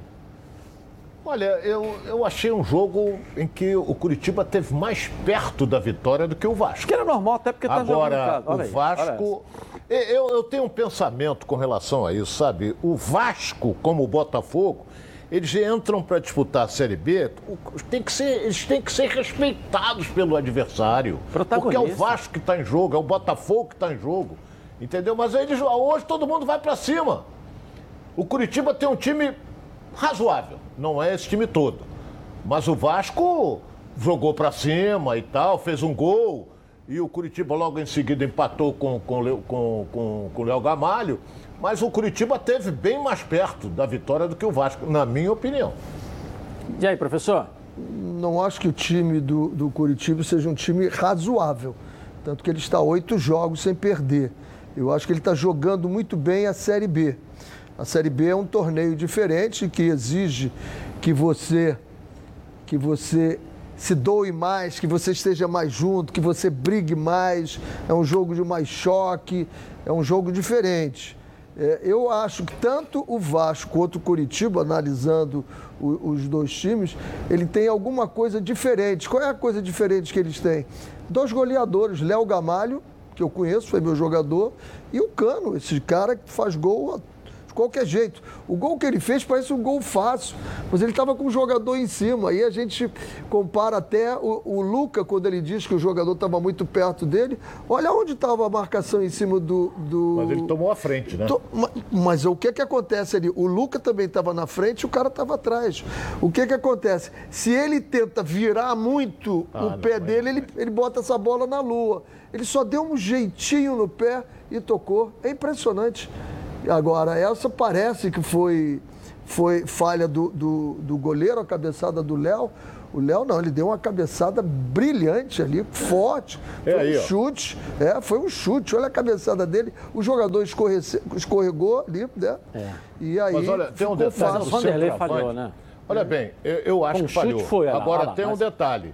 Olha, eu, eu achei um jogo em que o Curitiba teve mais perto da vitória do que o Vasco. Que era normal, até porque jogando Agora, o aí, Vasco... Eu, eu tenho um pensamento com relação a isso, sabe? O Vasco, como o Botafogo, eles entram para disputar a Série B, tem que ser, eles têm que ser respeitados pelo adversário. Porque é o Vasco que está em jogo, é o Botafogo que está em jogo. Entendeu? Mas eles, hoje todo mundo vai para cima. O Curitiba tem um time razoável, não é esse time todo. Mas o Vasco jogou para cima e tal, fez um gol. E o Curitiba logo em seguida empatou com, com, com, com, com o Léo Gamalho. Mas o Curitiba teve bem mais perto da vitória do que o Vasco, na minha opinião. E aí, professor? Não acho que o time do, do Curitiba seja um time razoável. Tanto que ele está oito jogos sem perder. Eu acho que ele está jogando muito bem a Série B. A Série B é um torneio diferente que exige que você que você se doe mais, que você esteja mais junto, que você brigue mais. É um jogo de mais choque, é um jogo diferente. É, eu acho que tanto o Vasco quanto o Curitiba, analisando o, os dois times, ele tem alguma coisa diferente. Qual é a coisa diferente que eles têm? Dois goleadores, Léo Gamalho, que eu conheço, foi meu jogador, e o Cano, esse cara que faz gol de qualquer jeito. O gol que ele fez parece um gol fácil, mas ele estava com o jogador em cima. Aí a gente compara até o, o Luca, quando ele diz que o jogador estava muito perto dele. Olha onde estava a marcação em cima do, do. Mas ele tomou a frente, né? Mas, mas o que, que acontece ali? O Luca também estava na frente e o cara estava atrás. O que, que acontece? Se ele tenta virar muito ah, o não, pé dele, ele, ele bota essa bola na lua. Ele só deu um jeitinho no pé e tocou. É impressionante. Agora, essa parece que foi, foi falha do, do, do goleiro, a cabeçada do Léo. O Léo não, ele deu uma cabeçada brilhante ali, forte. É foi aí, um ó. chute. É, foi um chute. Olha a cabeçada dele. O jogador escorre, escorregou ali, né? É. E aí. Mas olha, tem um detalhe fácil. do Vanderlei falhou, né? Olha bem, eu, eu acho Um que falhou. foi, Agora lá, tem um mas- detalhe.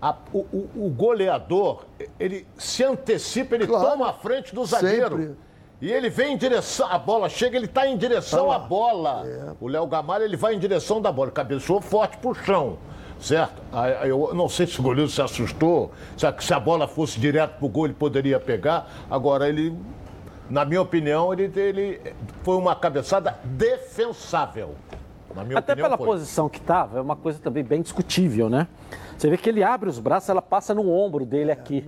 A- o, o- o goleador, ele se antecipa, ele Claro. toma a frente do zagueiro. Sempre. E ele vem em direção, a bola chega, ele está em direção à bola. É. O Léo Gamalho, ele vai em direção da bola, cabeçou forte pro chão, certo? Eu não sei se o goleiro se assustou, se a, se a bola fosse direto pro gol ele poderia pegar. Agora, ele, na minha opinião, ele, ele foi uma cabeçada defensável. Na minha Até opinião, pela foi. posição que estava, é uma coisa também bem discutível, né? Você vê que ele abre os braços, ela passa no ombro dele aqui.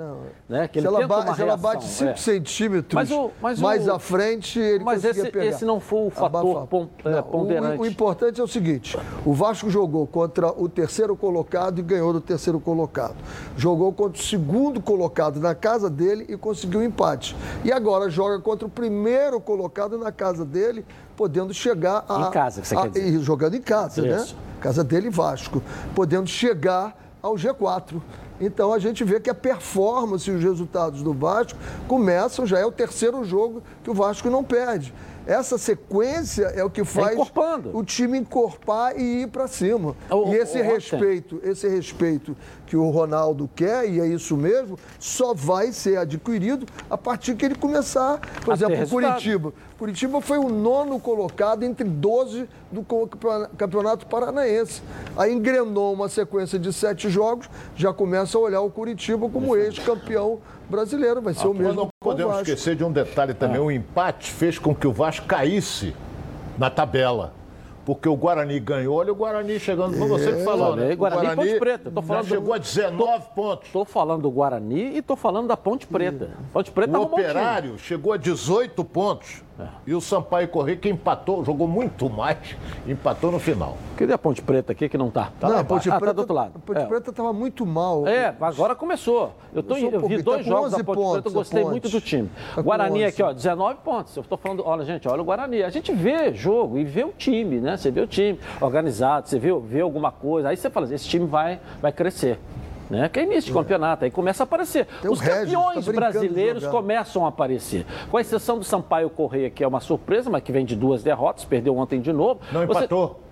né? Que Se ela, tenta ba- uma se ela bate 5 é. centímetros Mas o- mas mais o- à frente, ele Mas conseguia esse- pegar. esse não foi o fator Abafar. pon- é, o- ponderante. O, importante é o seguinte: o Vasco jogou contra o terceiro colocado e ganhou do terceiro colocado. Jogou contra o segundo colocado na casa dele e conseguiu um empate. E agora joga contra o primeiro colocado na casa dele, podendo chegar a. Em casa, que você a- quer dizer. jogando em casa, Isso. né? Casa dele e Vasco. Podendo chegar ao G4. Então a gente vê que a performance e os resultados do Vasco começam, já é o terceiro jogo que o Vasco não perde. Essa sequência é o que faz encorpando. o time encorpar e ir para cima. O- e esse o- ontem- respeito, esse respeito que o Ronaldo quer, e é isso mesmo, só vai ser adquirido a partir que ele começar, por A exemplo, o. Curitiba. Curitiba foi o nono colocado entre 12 do Campeonato Paranaense. Aí engrenou uma sequência de sete jogos, já começa a olhar o Curitiba como ex-campeão brasileiro. Vai ser o Nós mesmo não com o podemos Vasco. esquecer de um detalhe também. O empate fez com que o Vasco caísse na tabela. Porque o Guarani ganhou. Olha o Guarani chegando. Foi você que falou, né? O Guarani e Ponte Preta. Tô já falando do- chegou a 19 pontos. Estou falando do Guarani e estou falando da Ponte Preta. Ponte Preta O arrumou um. Operário chegou a 18 pontos. E o Sampaio Correia que empatou, jogou muito mais, empatou no final. Cadê a Ponte Preta aqui que não tá? tá não, a Ponte ah, Preta, tá do outro lado. A Ponte é. Preta estava muito mal. É, agora começou. Eu, tô, eu, vi dois tá jogos da Ponte pontos, Preta, eu gostei muito do time. Tá Guarani aqui, ó, 19 pontos. Eu estou falando, olha, gente, olha o Guarani. A gente vê jogo e vê o time, né? Você vê o time organizado, você vê, vê alguma coisa. Aí você fala, esse time vai, vai crescer né? Que é início de é. campeonato, aí começa a aparecer. Tem Os campeões tá brasileiros começam a aparecer. Com exceção do Sampaio Correia, que é uma surpresa, mas que vem de duas derrotas, perdeu ontem de novo. Não Você... empatou.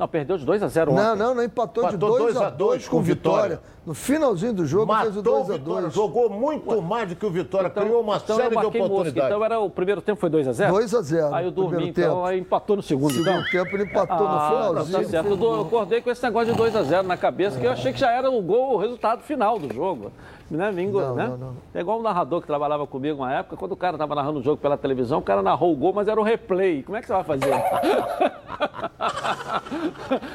Não, perdeu de 2 a 0 ontem. Não, não, não empatou, empatou de 2 a 2 com Vitória. No finalzinho do jogo Matou fez o 2 a 2 Jogou muito Ué. mais do que o Vitória, então, criou uma então série de oportunidades. Mosca. Então era o primeiro tempo foi 2 a 0 2 a 0 Aí eu dormi, então, tempo. aí empatou no segundo. Segundo então. tempo ele empatou ah, no finalzinho. Tá certo. Eu acordei com esse negócio de 2 a 0 na cabeça, é. que eu achei que já era o gol, o resultado final do jogo né? Mingo, não, né? Não, não. É igual um narrador que trabalhava comigo uma época, quando o cara estava narrando o jogo pela televisão, o cara narrou o gol, mas era o replay. Como é que você vai fazer? <laughs>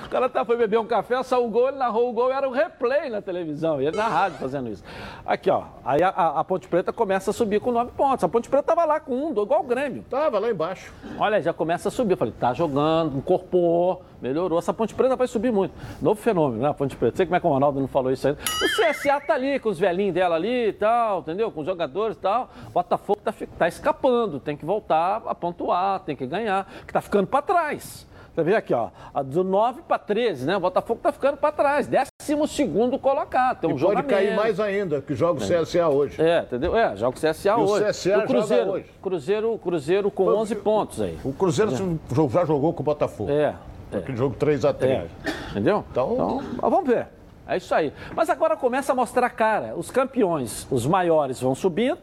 o cara tá, foi beber um café, saiu o gol, ele narrou o gol, era o replay na televisão. E ele na rádio fazendo isso. Aqui, ó. Aí a, a, a Ponte Preta começa a subir com nove pontos. A Ponte Preta estava lá com um, igual o Grêmio. Tava lá embaixo. Olha, já começa a subir. Eu falei, tá jogando, incorporou melhorou. Essa Ponte Preta vai subir muito. Novo fenômeno, né? A Ponte Preta. Sei como é que o Ronaldo não falou isso ainda. O CSA tá ali com os velhinhos dela ali e tal, entendeu? Com os jogadores e tal. Botafogo tá, tá escapando, tem que voltar a pontuar, tem que ganhar, que tá ficando para trás. Você vê aqui, ó, do 9 para 13, né? O Botafogo tá ficando para trás, décimo segundo colocado. Tem um e pode cair mais ainda, que joga o CSA hoje. É, entendeu? É, joga o CSA e hoje. O CSA o Cruzeiro, hoje. Cruzeiro, Cruzeiro com 11 pontos aí. O Cruzeiro é. já jogou com o Botafogo. É, é. Aquele jogo 3x3. É. Entendeu? Então... então, vamos ver. É isso aí. Mas agora começa a mostrar a cara. Os campeões, os maiores vão subindo,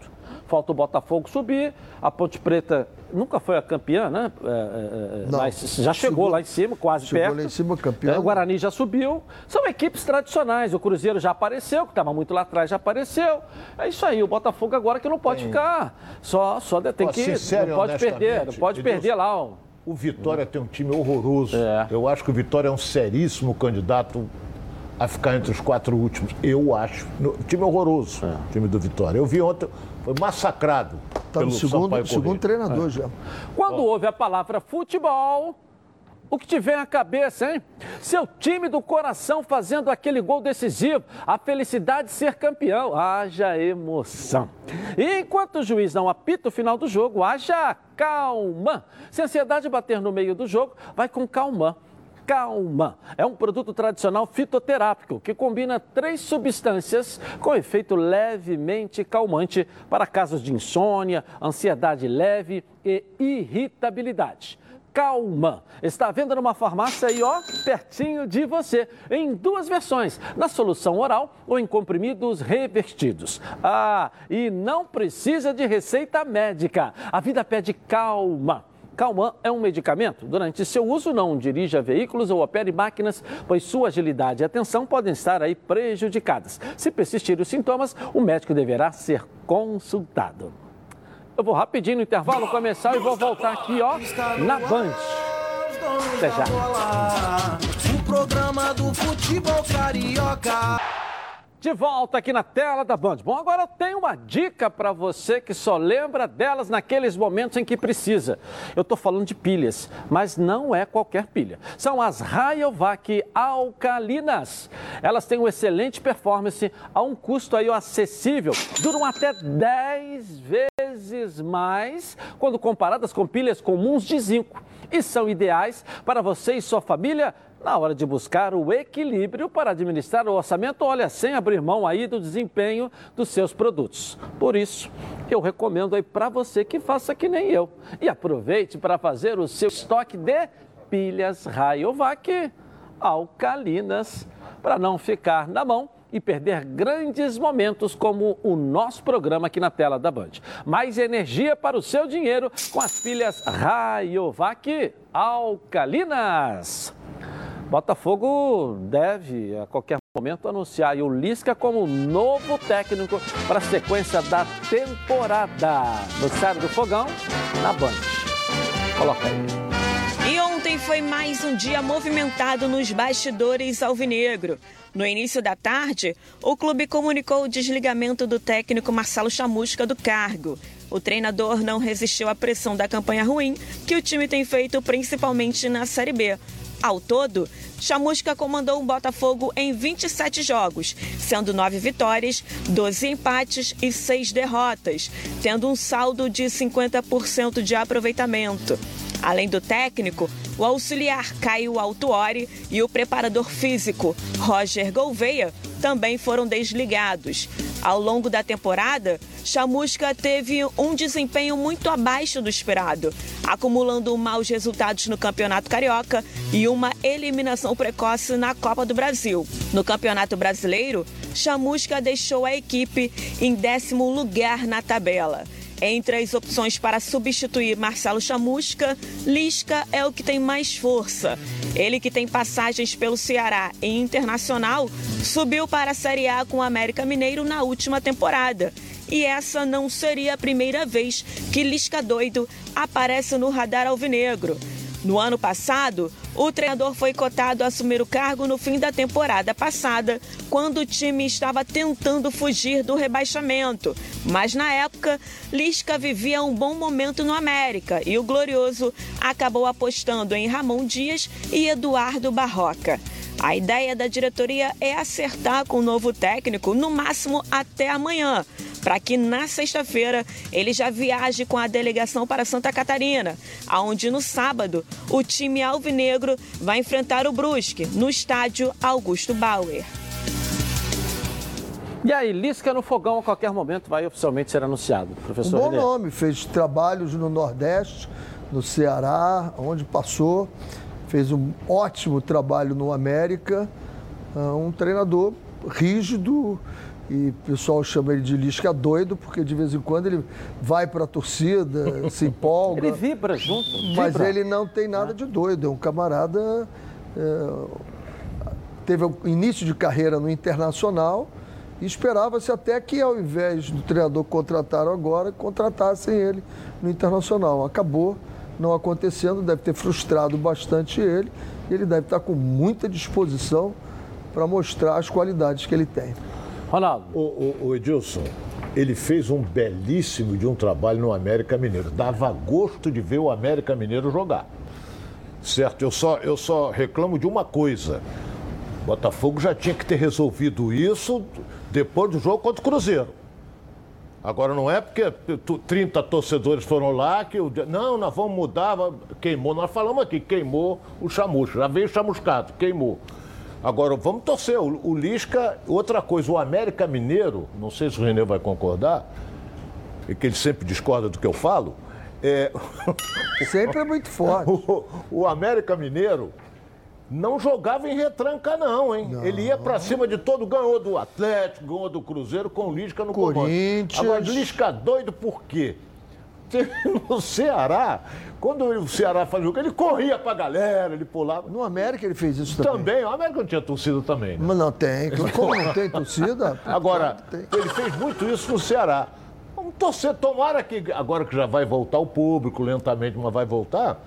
falta o Botafogo subir, a Ponte Preta nunca foi a campeã, né? É, é, é Não, mas já chegou, chegou, lá em cima, quase chegou perto. Lá em cima, campeão. É, o Guarani já subiu. São equipes tradicionais. O Cruzeiro já apareceu, que estava muito lá atrás, já apareceu. É isso aí. O Botafogo agora que não pode ficar. Só, só tem Pô, que. Não pode perder. Não pode perder lá. Ó. O Vitória tem um time horroroso. É. Eu acho que o Vitória é um seríssimo candidato a ficar entre os quatro últimos. Eu acho. O time é horroroso, é. o time do Vitória. Eu vi ontem, foi massacrado. Está no segundo, segundo treinador é. já. Quando Bom. ouve a palavra futebol, o que vem à cabeça, hein? Seu time do coração fazendo aquele gol decisivo, a felicidade de ser campeão. Haja emoção. E enquanto o juiz não apita o final do jogo, haja calma. Se a ansiedade bater no meio do jogo, vai com calma. Calma é um produto tradicional fitoterápico que combina três substâncias com efeito levemente calmante para casos de insônia, ansiedade leve e irritabilidade. Calma. Está à venda numa farmácia aí, ó, pertinho de você, em duas versões, na solução oral ou em comprimidos revertidos. Ah, e não precisa de receita médica. A vida pede calma. Calman é um medicamento. Durante seu uso, não dirija veículos ou opere máquinas, pois sua agilidade e atenção podem estar aí prejudicadas. Se persistirem os sintomas, o médico deverá ser consultado. Eu vou rapidinho no intervalo começar e vou voltar aqui, ó, na Band. Até já. O programa do futebol carioca. De volta aqui na tela da Band. Bom, agora eu tenho uma dica para você que só lembra delas naqueles momentos em que precisa. Eu estou falando de pilhas, mas não é qualquer pilha. São as Rayovac alcalinas. Elas têm uma excelente performance a um custo aí acessível. Duram até 10 vezes mais quando comparadas com pilhas comuns de zinco. E são ideais para você e sua família na hora de buscar o equilíbrio para administrar o orçamento, olha, sem abrir mão aí do desempenho dos seus produtos. Por isso, eu recomendo aí para você que faça que nem eu e aproveite para fazer o seu estoque de pilhas Rayovac alcalinas para não ficar na mão e perder grandes momentos como o nosso programa aqui na tela da Band. Mais energia para o seu dinheiro com as pilhas Rayovac alcalinas. Botafogo deve, a qualquer momento, anunciar o Lisca como novo técnico para a sequência da temporada. No Sério do Fogão, na Band. Coloca aí. Foi mais um dia movimentado nos bastidores alvinegro. No início da tarde, o clube comunicou o desligamento do técnico Marcelo Chamusca do cargo. O treinador não resistiu à pressão da campanha ruim que o time tem feito principalmente na Série B. Ao todo, Chamusca comandou o Botafogo em 27 jogos, sendo 9 vitórias, 12 empates e 6 derrotas, tendo um saldo de 50% de aproveitamento. Além do técnico, o auxiliar Caio Altuori e o preparador físico Roger Gouveia também foram desligados. Ao longo da temporada, Chamusca teve um desempenho muito abaixo do esperado, acumulando maus resultados no Campeonato Carioca e uma eliminação precoce na Copa do Brasil. No Campeonato Brasileiro, Chamusca deixou a equipe em décimo lugar na tabela. Entre as opções para substituir Marcelo Chamusca, Lisca é o que tem mais força. Ele que tem passagens pelo Ceará e Internacional, subiu para a Série A com o América Mineiro na última temporada. E essa não seria a primeira vez que Lisca doido aparece no radar alvinegro. No ano passado, o treinador foi cotado a assumir o cargo no fim da temporada passada, quando o time estava tentando fugir do rebaixamento. Mas na época, Lisca vivia um bom momento no América e o Glorioso acabou apostando em Ramon Dias e Eduardo Barroca. A ideia da diretoria é acertar com o novo técnico no máximo até amanhã, para que na sexta-feira ele já viaje com a delegação para Santa Catarina, aonde no sábado o time alvinegro vai enfrentar o Brusque no estádio Augusto Bauer. E aí, Lisca no fogão a qualquer momento vai oficialmente ser anunciado, professor. Um bom Renê. nome, fez trabalhos no Nordeste, no Ceará, onde passou, fez um ótimo trabalho no América, Ah, um treinador rígido e o pessoal chama ele de Lisca doido, porque de vez em quando ele vai para a torcida, <laughs> se empolga. Ele vibra junto. Mas vibra. ele não tem nada de doido, é um camarada. é, teve o início de carreira no Internacional e esperava-se até que, ao invés do treinador que contrataram agora, contratassem ele no Internacional. Acabou não acontecendo, deve ter frustrado bastante ele e ele deve estar com muita disposição para mostrar as qualidades que ele tem. Ronaldo. O, o, o Edilson, ele fez um belíssimo de um trabalho no América Mineiro. Dava gosto de ver o América Mineiro jogar. Certo? Eu só, eu só reclamo de uma coisa. Botafogo já tinha que ter resolvido isso depois do jogo contra o Cruzeiro. Agora não é porque tu- 30 torcedores foram lá que o não, nós vamos mudar, queimou, nós falamos aqui, queimou o chamusco, já veio chamuscado, queimou. Agora vamos torcer, o, o Lisca, outra coisa, o América Mineiro, não sei se o Renê vai concordar, e que ele sempre discorda do que eu falo, é, <laughs> Sempre é muito forte. o, o América Mineiro não jogava em retranca, não, hein? Ele ia pra cima de todo, ganhou do Atlético, ganhou do Cruzeiro com o Lisca no comando. Corinthians. Agora, Lisca doido por quê? No <laughs> Ceará, quando o Ceará fazia o ele corria pra galera, ele pulava. No América ele fez isso também. Também, o América não tinha torcida também, né? Mas não tem. Como não tem torcida? <laughs> Agora, Tem. ele fez muito isso no Ceará. Vamos torcer, tomara que, agora que já vai voltar o público lentamente, mas vai voltar,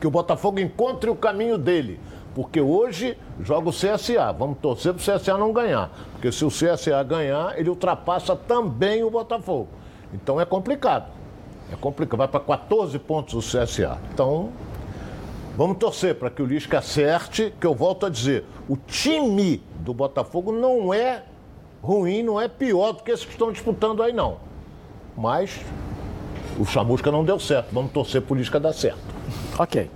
que o Botafogo encontre o caminho dele. Porque hoje joga o CSA. Vamos torcer para o CSA não ganhar. Porque se o CSA ganhar, ele ultrapassa também o Botafogo. Então é complicado. É complicado. Vai para 14 pontos o CSA. Então, Vamos torcer para que o Lisca acerte, que eu volto a dizer, o time do Botafogo não é ruim, não é pior do que esses que estão disputando aí, não. Mas o Chamusca não deu certo. Vamos torcer para o Lisca dar certo. Ok.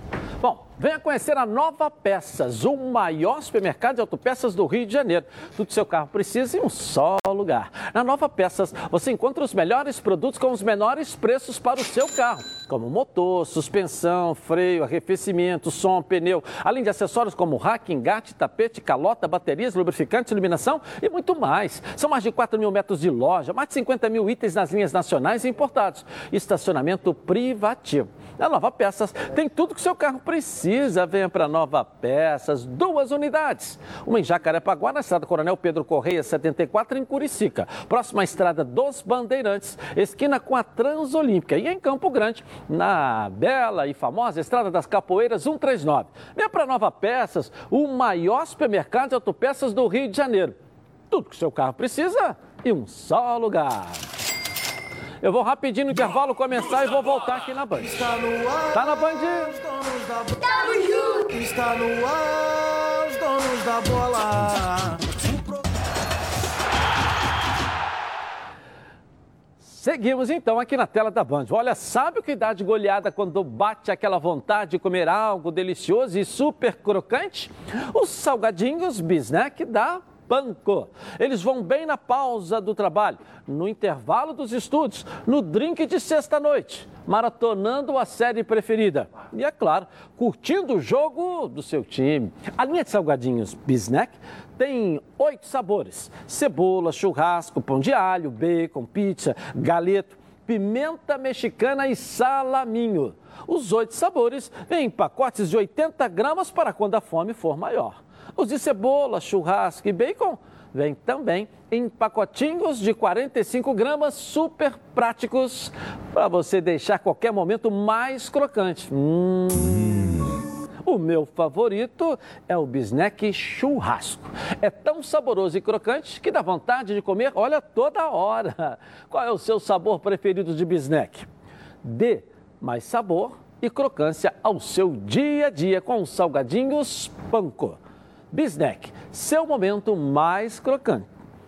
Venha conhecer a Nova Peças, o maior supermercado de autopeças do Rio de Janeiro. Tudo que seu carro precisa em um só lugar. Na Nova Peças, você encontra os melhores produtos com os menores preços para o seu carro, como motor, suspensão, freio, arrefecimento, som, pneu, além de acessórios como rack, engate, tapete, calota, baterias, lubrificantes, iluminação e muito mais. São mais de 4 mil metros de loja, mais de 50 mil itens nas linhas nacionais e importados. Estacionamento privativo. Na Nova Peças tem tudo que seu carro precisa. Venha para Nova Peças, duas unidades. Uma em Jacarepaguá, na estrada Coronel Pedro Correia, 74, em Curicica. Próxima à estrada dos Bandeirantes, esquina com a Transolímpica. E em Campo Grande, na bela e famosa estrada das Capoeiras, 139. Venha para Nova Peças, o maior supermercado de autopeças do Rio de Janeiro. Tudo que seu carro precisa em um só lugar. Eu vou rapidinho no intervalo começar e vou voltar aqui na Band. Tá na Band? Junto! Está no ar, os donos da bola. Seguimos então aqui na tela da Band. Olha, sabe o que dá de goleada quando bate aquela vontade de comer algo delicioso e super crocante? Os salgadinhos Bisnack da Panko. Eles vão bem na pausa do trabalho, no intervalo dos estudos, no drink de sexta-noite, maratonando a série preferida. E, é claro, curtindo o jogo do seu time. A linha de salgadinhos Bisnack tem oito sabores: cebola, churrasco, pão de alho, bacon, pizza, galeto, pimenta mexicana e salaminho. Os oito sabores vêm em pacotes de 80 gramas para quando a fome for maior. Os de cebola, churrasco e bacon vêm também em pacotinhos de 45 gramas super práticos para você deixar qualquer momento mais crocante. Hum. O meu favorito é o bisnack churrasco. É tão saboroso e crocante que dá vontade de comer, olha, toda hora. Qual é o seu sabor preferido de bisnack? Dê mais sabor e crocância ao seu dia a dia com os salgadinhos Panko. Bisnack, seu momento mais crocante.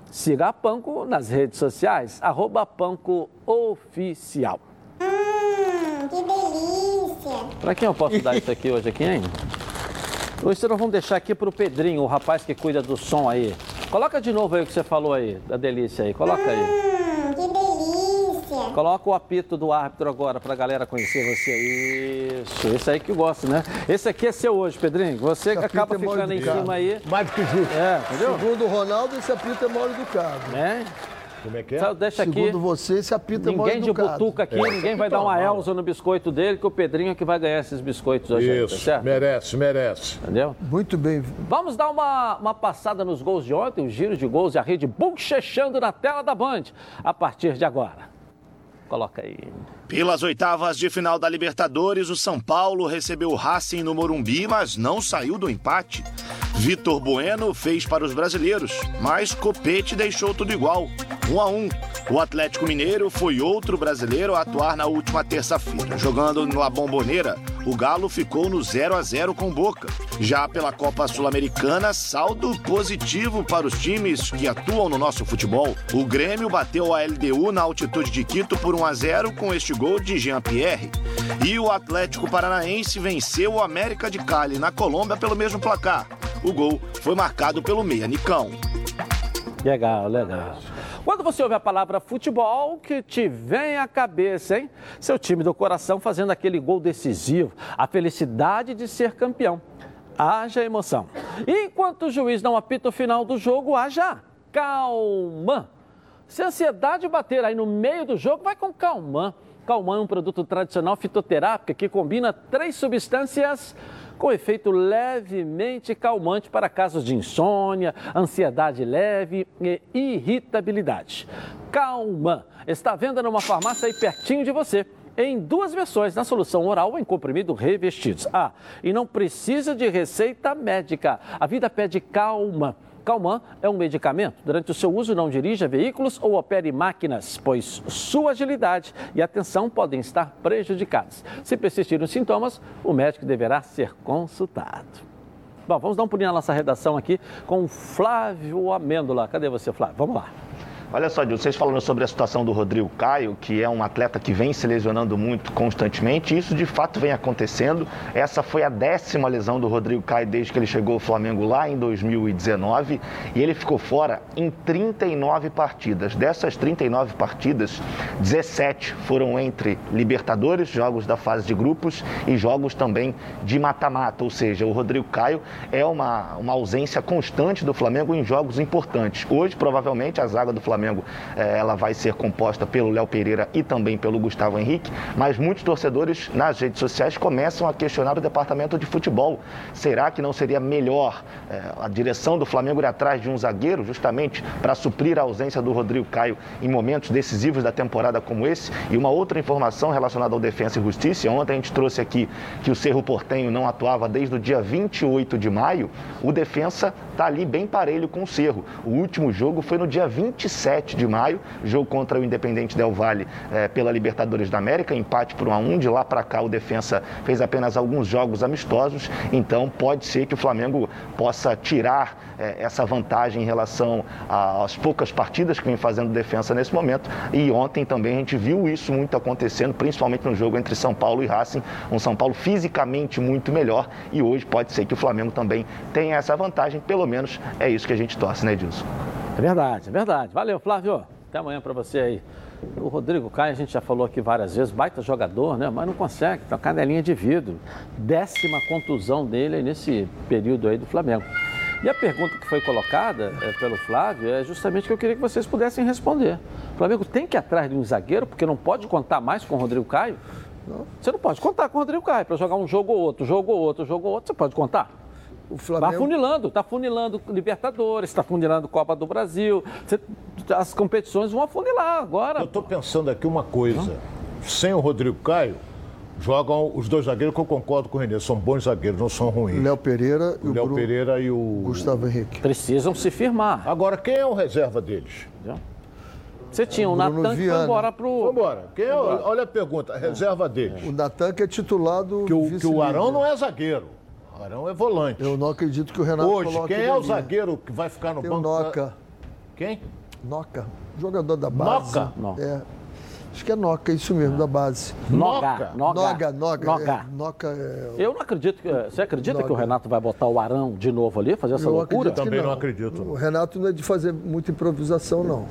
Siga a Panko nas redes sociais, arroba Panko Oficial. Hum, que delícia! Para quem eu posso dar isso aqui hoje aqui, hein? Hoje nós vamos deixar aqui para o Pedrinho, o rapaz que cuida do som aí. Coloca de novo aí o que você falou aí, da delícia aí. Coloca aí. Delícia! Coloca o apito do árbitro agora para a galera conhecer você. Isso, esse aí que eu gosto, né? Esse aqui é seu hoje, Pedrinho. Você que Esse acaba é ficando em cima aí. Mais do que justo. É, entendeu? Segundo o Ronaldo, esse apito é mal educado. Né? Como é que é? Só deixa aqui. Segundo você, esse apito é mal Ninguém de butuca aqui, É. ninguém vai dar uma Elza no biscoito dele, que o Pedrinho é que vai ganhar esses biscoitos hoje, tá Isso, certo? merece, merece. Entendeu? Muito bem. Vamos dar uma, uma passada nos gols de ontem, os giros de gols e a rede bochechando na tela da Band, a partir de agora. Coloca aí. Pelas oitavas de final da Libertadores, o São Paulo recebeu o Racing no Morumbi, mas não saiu do empate. Vitor Bueno fez para os brasileiros, mas Copete deixou tudo igual, um a um. O Atlético Mineiro foi outro brasileiro a atuar na última terça-feira. Jogando na Bomboneira, o Galo ficou no 0 a 0 com Boca. Já pela Copa Sul-Americana, saldo positivo para os times que atuam no nosso futebol. O Grêmio bateu a LDU na altitude de Quito por 1 a 0 com este gol de Jean-Pierre. E o Atlético Paranaense venceu o América de Cali na Colômbia pelo mesmo placar. O gol foi marcado pelo Meia Nicão. Legal, legal. Quando você ouve a palavra futebol, que te vem à cabeça, hein? Seu time do coração fazendo aquele gol decisivo, a felicidade de ser campeão. Haja emoção. E enquanto o juiz não apita o final do jogo, haja calma. Se a ansiedade bater aí no meio do jogo, vai com calma. Calmã é um produto tradicional fitoterápico que combina três substâncias com efeito levemente calmante para casos de insônia, ansiedade leve e irritabilidade. Calmã está à venda numa farmácia aí pertinho de você. Em duas versões, na solução oral ou em comprimido revestidos. Ah, e não precisa de receita médica. A vida pede calma. Calman é um medicamento. Durante o seu uso, não dirija veículos ou opere máquinas, pois sua agilidade e atenção podem estar prejudicadas. Se persistirem os sintomas, o médico deverá ser consultado. Bom, vamos dar um pulinho na nossa redação aqui com o Flávio Amêndola. Cadê você, Flávio? Vamos lá. Olha só, Gil, vocês falando sobre a situação do Rodrigo Caio, que é um atleta que vem se lesionando muito constantemente, isso de fato vem acontecendo. Essa foi a décima lesão do Rodrigo Caio desde que ele chegou ao Flamengo lá em 2019, e ele ficou fora em 39 partidas. Dessas 39 partidas, 17 foram entre Libertadores, jogos da fase de grupos, e jogos também de mata-mata, ou seja, o Rodrigo Caio é uma, uma ausência constante do Flamengo em jogos importantes. Hoje, provavelmente, a zaga do Flamengo eh, ela vai ser composta pelo Léo Pereira e também pelo Gustavo Henrique, mas muitos torcedores nas redes sociais começam a questionar o departamento de futebol. Será que não seria melhor eh, a direção do Flamengo ir atrás de um zagueiro, justamente para suprir a ausência do Rodrigo Caio em momentos decisivos da temporada como esse? E uma outra informação relacionada ao Defensa e Justiça, ontem a gente trouxe aqui que o Cerro Portenho não atuava desde o dia 28 de maio, o Defensa está ali bem parelho com o Cerro. O último jogo foi no dia 27 7 de maio, jogo contra o Independente Del Valle é, pela Libertadores da América, empate por 1 a 1 De lá para cá, o Defensa fez apenas alguns jogos amistosos, então pode ser que o Flamengo possa tirar é, essa vantagem em relação às poucas partidas que vem fazendo defesa nesse momento. E ontem também a gente viu isso muito acontecendo, principalmente no jogo entre São Paulo e Racing. Um São Paulo fisicamente muito melhor e hoje pode ser que o Flamengo também tenha essa vantagem. Pelo menos é isso que a gente torce, né, Edilson? É verdade, é verdade. Valeu, Flávio. Até amanhã para você aí. O Rodrigo Caio, a gente já falou aqui várias vezes, baita jogador, né? Mas não consegue, tá canelinha de vidro. Décima contusão dele nesse período aí do Flamengo. E a pergunta que foi colocada é, pelo Flávio é justamente que eu queria que vocês pudessem responder. O Flamengo tem que ir atrás de um zagueiro, porque não pode contar mais com o Rodrigo Caio? Não. Você não pode contar com o Rodrigo Caio para jogar um jogo ou outro, jogo ou outro, jogo ou outro. Você pode contar? O Flamengo... Tá funilando, tá funilando Libertadores, está funilando Copa do Brasil. As competições vão afunilar agora. Eu estou pensando aqui uma coisa. Sem o Rodrigo Caio, jogam os dois zagueiros que eu concordo com o Renê, são bons zagueiros, não são ruins. Léo Pereira e o, Léo Pereira e o Gustavo Henrique. Precisam se firmar. Agora, quem é o reserva deles? Você tinha o Natan que foi embora pro. Foi embora. Quem é, olha a pergunta, a reserva deles. O Natan que é titulado. Que o, que o Arão não é zagueiro. Arão é volante. Eu não acredito que o Renato Hoje, quem é o zagueiro que vai ficar no Tem banco? Noca. Quem? Noca. Jogador da base. Noca? Não. É. Acho que é Noca, isso mesmo, da base. Noga. Noga, Noga. Noga. É, Noca é... Eu não acredito que. Você acredita Noga. que o Renato vai botar o Arão de novo ali, fazer essa Eu loucura? Também não. não acredito. O Renato não é de fazer muita improvisação, não.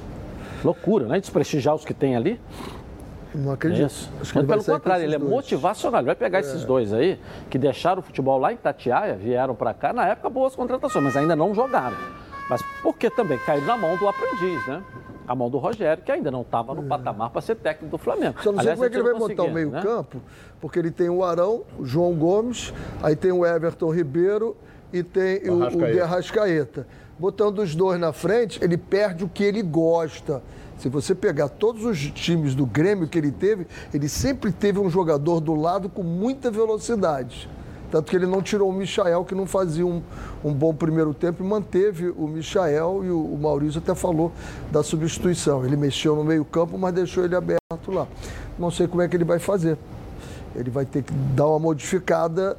Loucura, né? Desprestigiar os que tem ali. Não acredito. Isso. Mas pelo contrário, ele é dois. motivacional. Ele vai pegar é. esses dois aí, que deixaram o futebol lá em Tatiaia, vieram para cá, na época boas contratações, mas ainda não jogaram. Mas porque também caíram na mão do aprendiz, né? A mão do Rogério, que ainda não estava no é. patamar para ser técnico do Flamengo. Só não sei Aliás, como é que ele vai montar o meio-campo, né? porque ele tem o Arão, o João Gomes, aí tem o Everton Ribeiro e tem o, o De Arrascaeta. Botando os dois na frente, ele perde o que ele gosta. Se você pegar todos os times do Grêmio que ele teve, ele sempre teve um jogador do lado com muita velocidade. Tanto que ele não tirou o Michael, que não fazia um, um bom primeiro tempo, e manteve o Michael e o, o Maurício até falou da substituição. Ele mexeu no meio-campo, mas deixou ele aberto lá. Não sei como é que ele vai fazer. Ele vai ter que dar uma modificada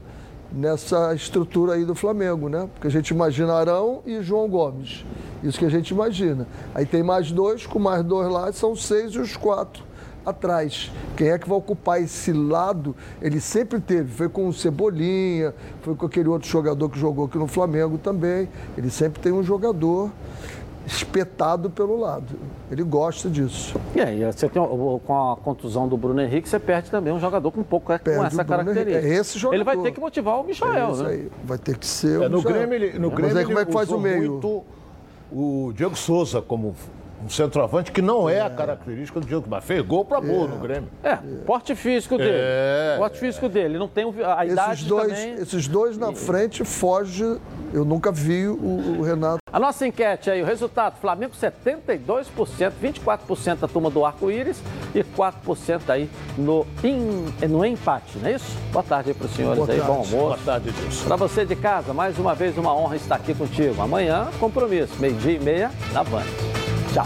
nessa estrutura aí do Flamengo, né? Porque a gente imagina Arão e João Gomes. Isso que a gente imagina. Aí tem mais dois, com mais dois lá, são seis e os quatro atrás. Quem é que vai ocupar esse lado? Ele sempre teve. Foi com o Cebolinha, foi com aquele outro jogador que jogou aqui no Flamengo também. Ele sempre tem um jogador espetado pelo lado. Ele gosta disso. E aí, você tem, com a contusão do Bruno Henrique, você perde também um jogador com um pouco é, com essa característica. É esse jogador. Ele vai ter que motivar o Michael, é né? Aí. Vai ter que ser é, o no Grêmio, ele, no Grêmio Mas aí como é que faz o meio? Muito o Diego Souza como um centroavante que não é, a característica do Diego, mas fez gol pra boa É. no Grêmio. É, porte físico dele. É. Porte físico dele. Não tem a idade Esses dois, também. esses dois na frente foge. Eu nunca vi o, o Renato. A nossa enquete aí, o resultado: Flamengo 72%, 24% da turma do arco-íris e 4% aí no, em- no empate, não é isso? Boa tarde aí para os senhores Boa aí, tarde. bom almoço. Boa tarde, Edilson. Para você de casa, mais uma vez uma honra estar aqui contigo. Amanhã, compromisso, meio-dia e meia, na Band. 下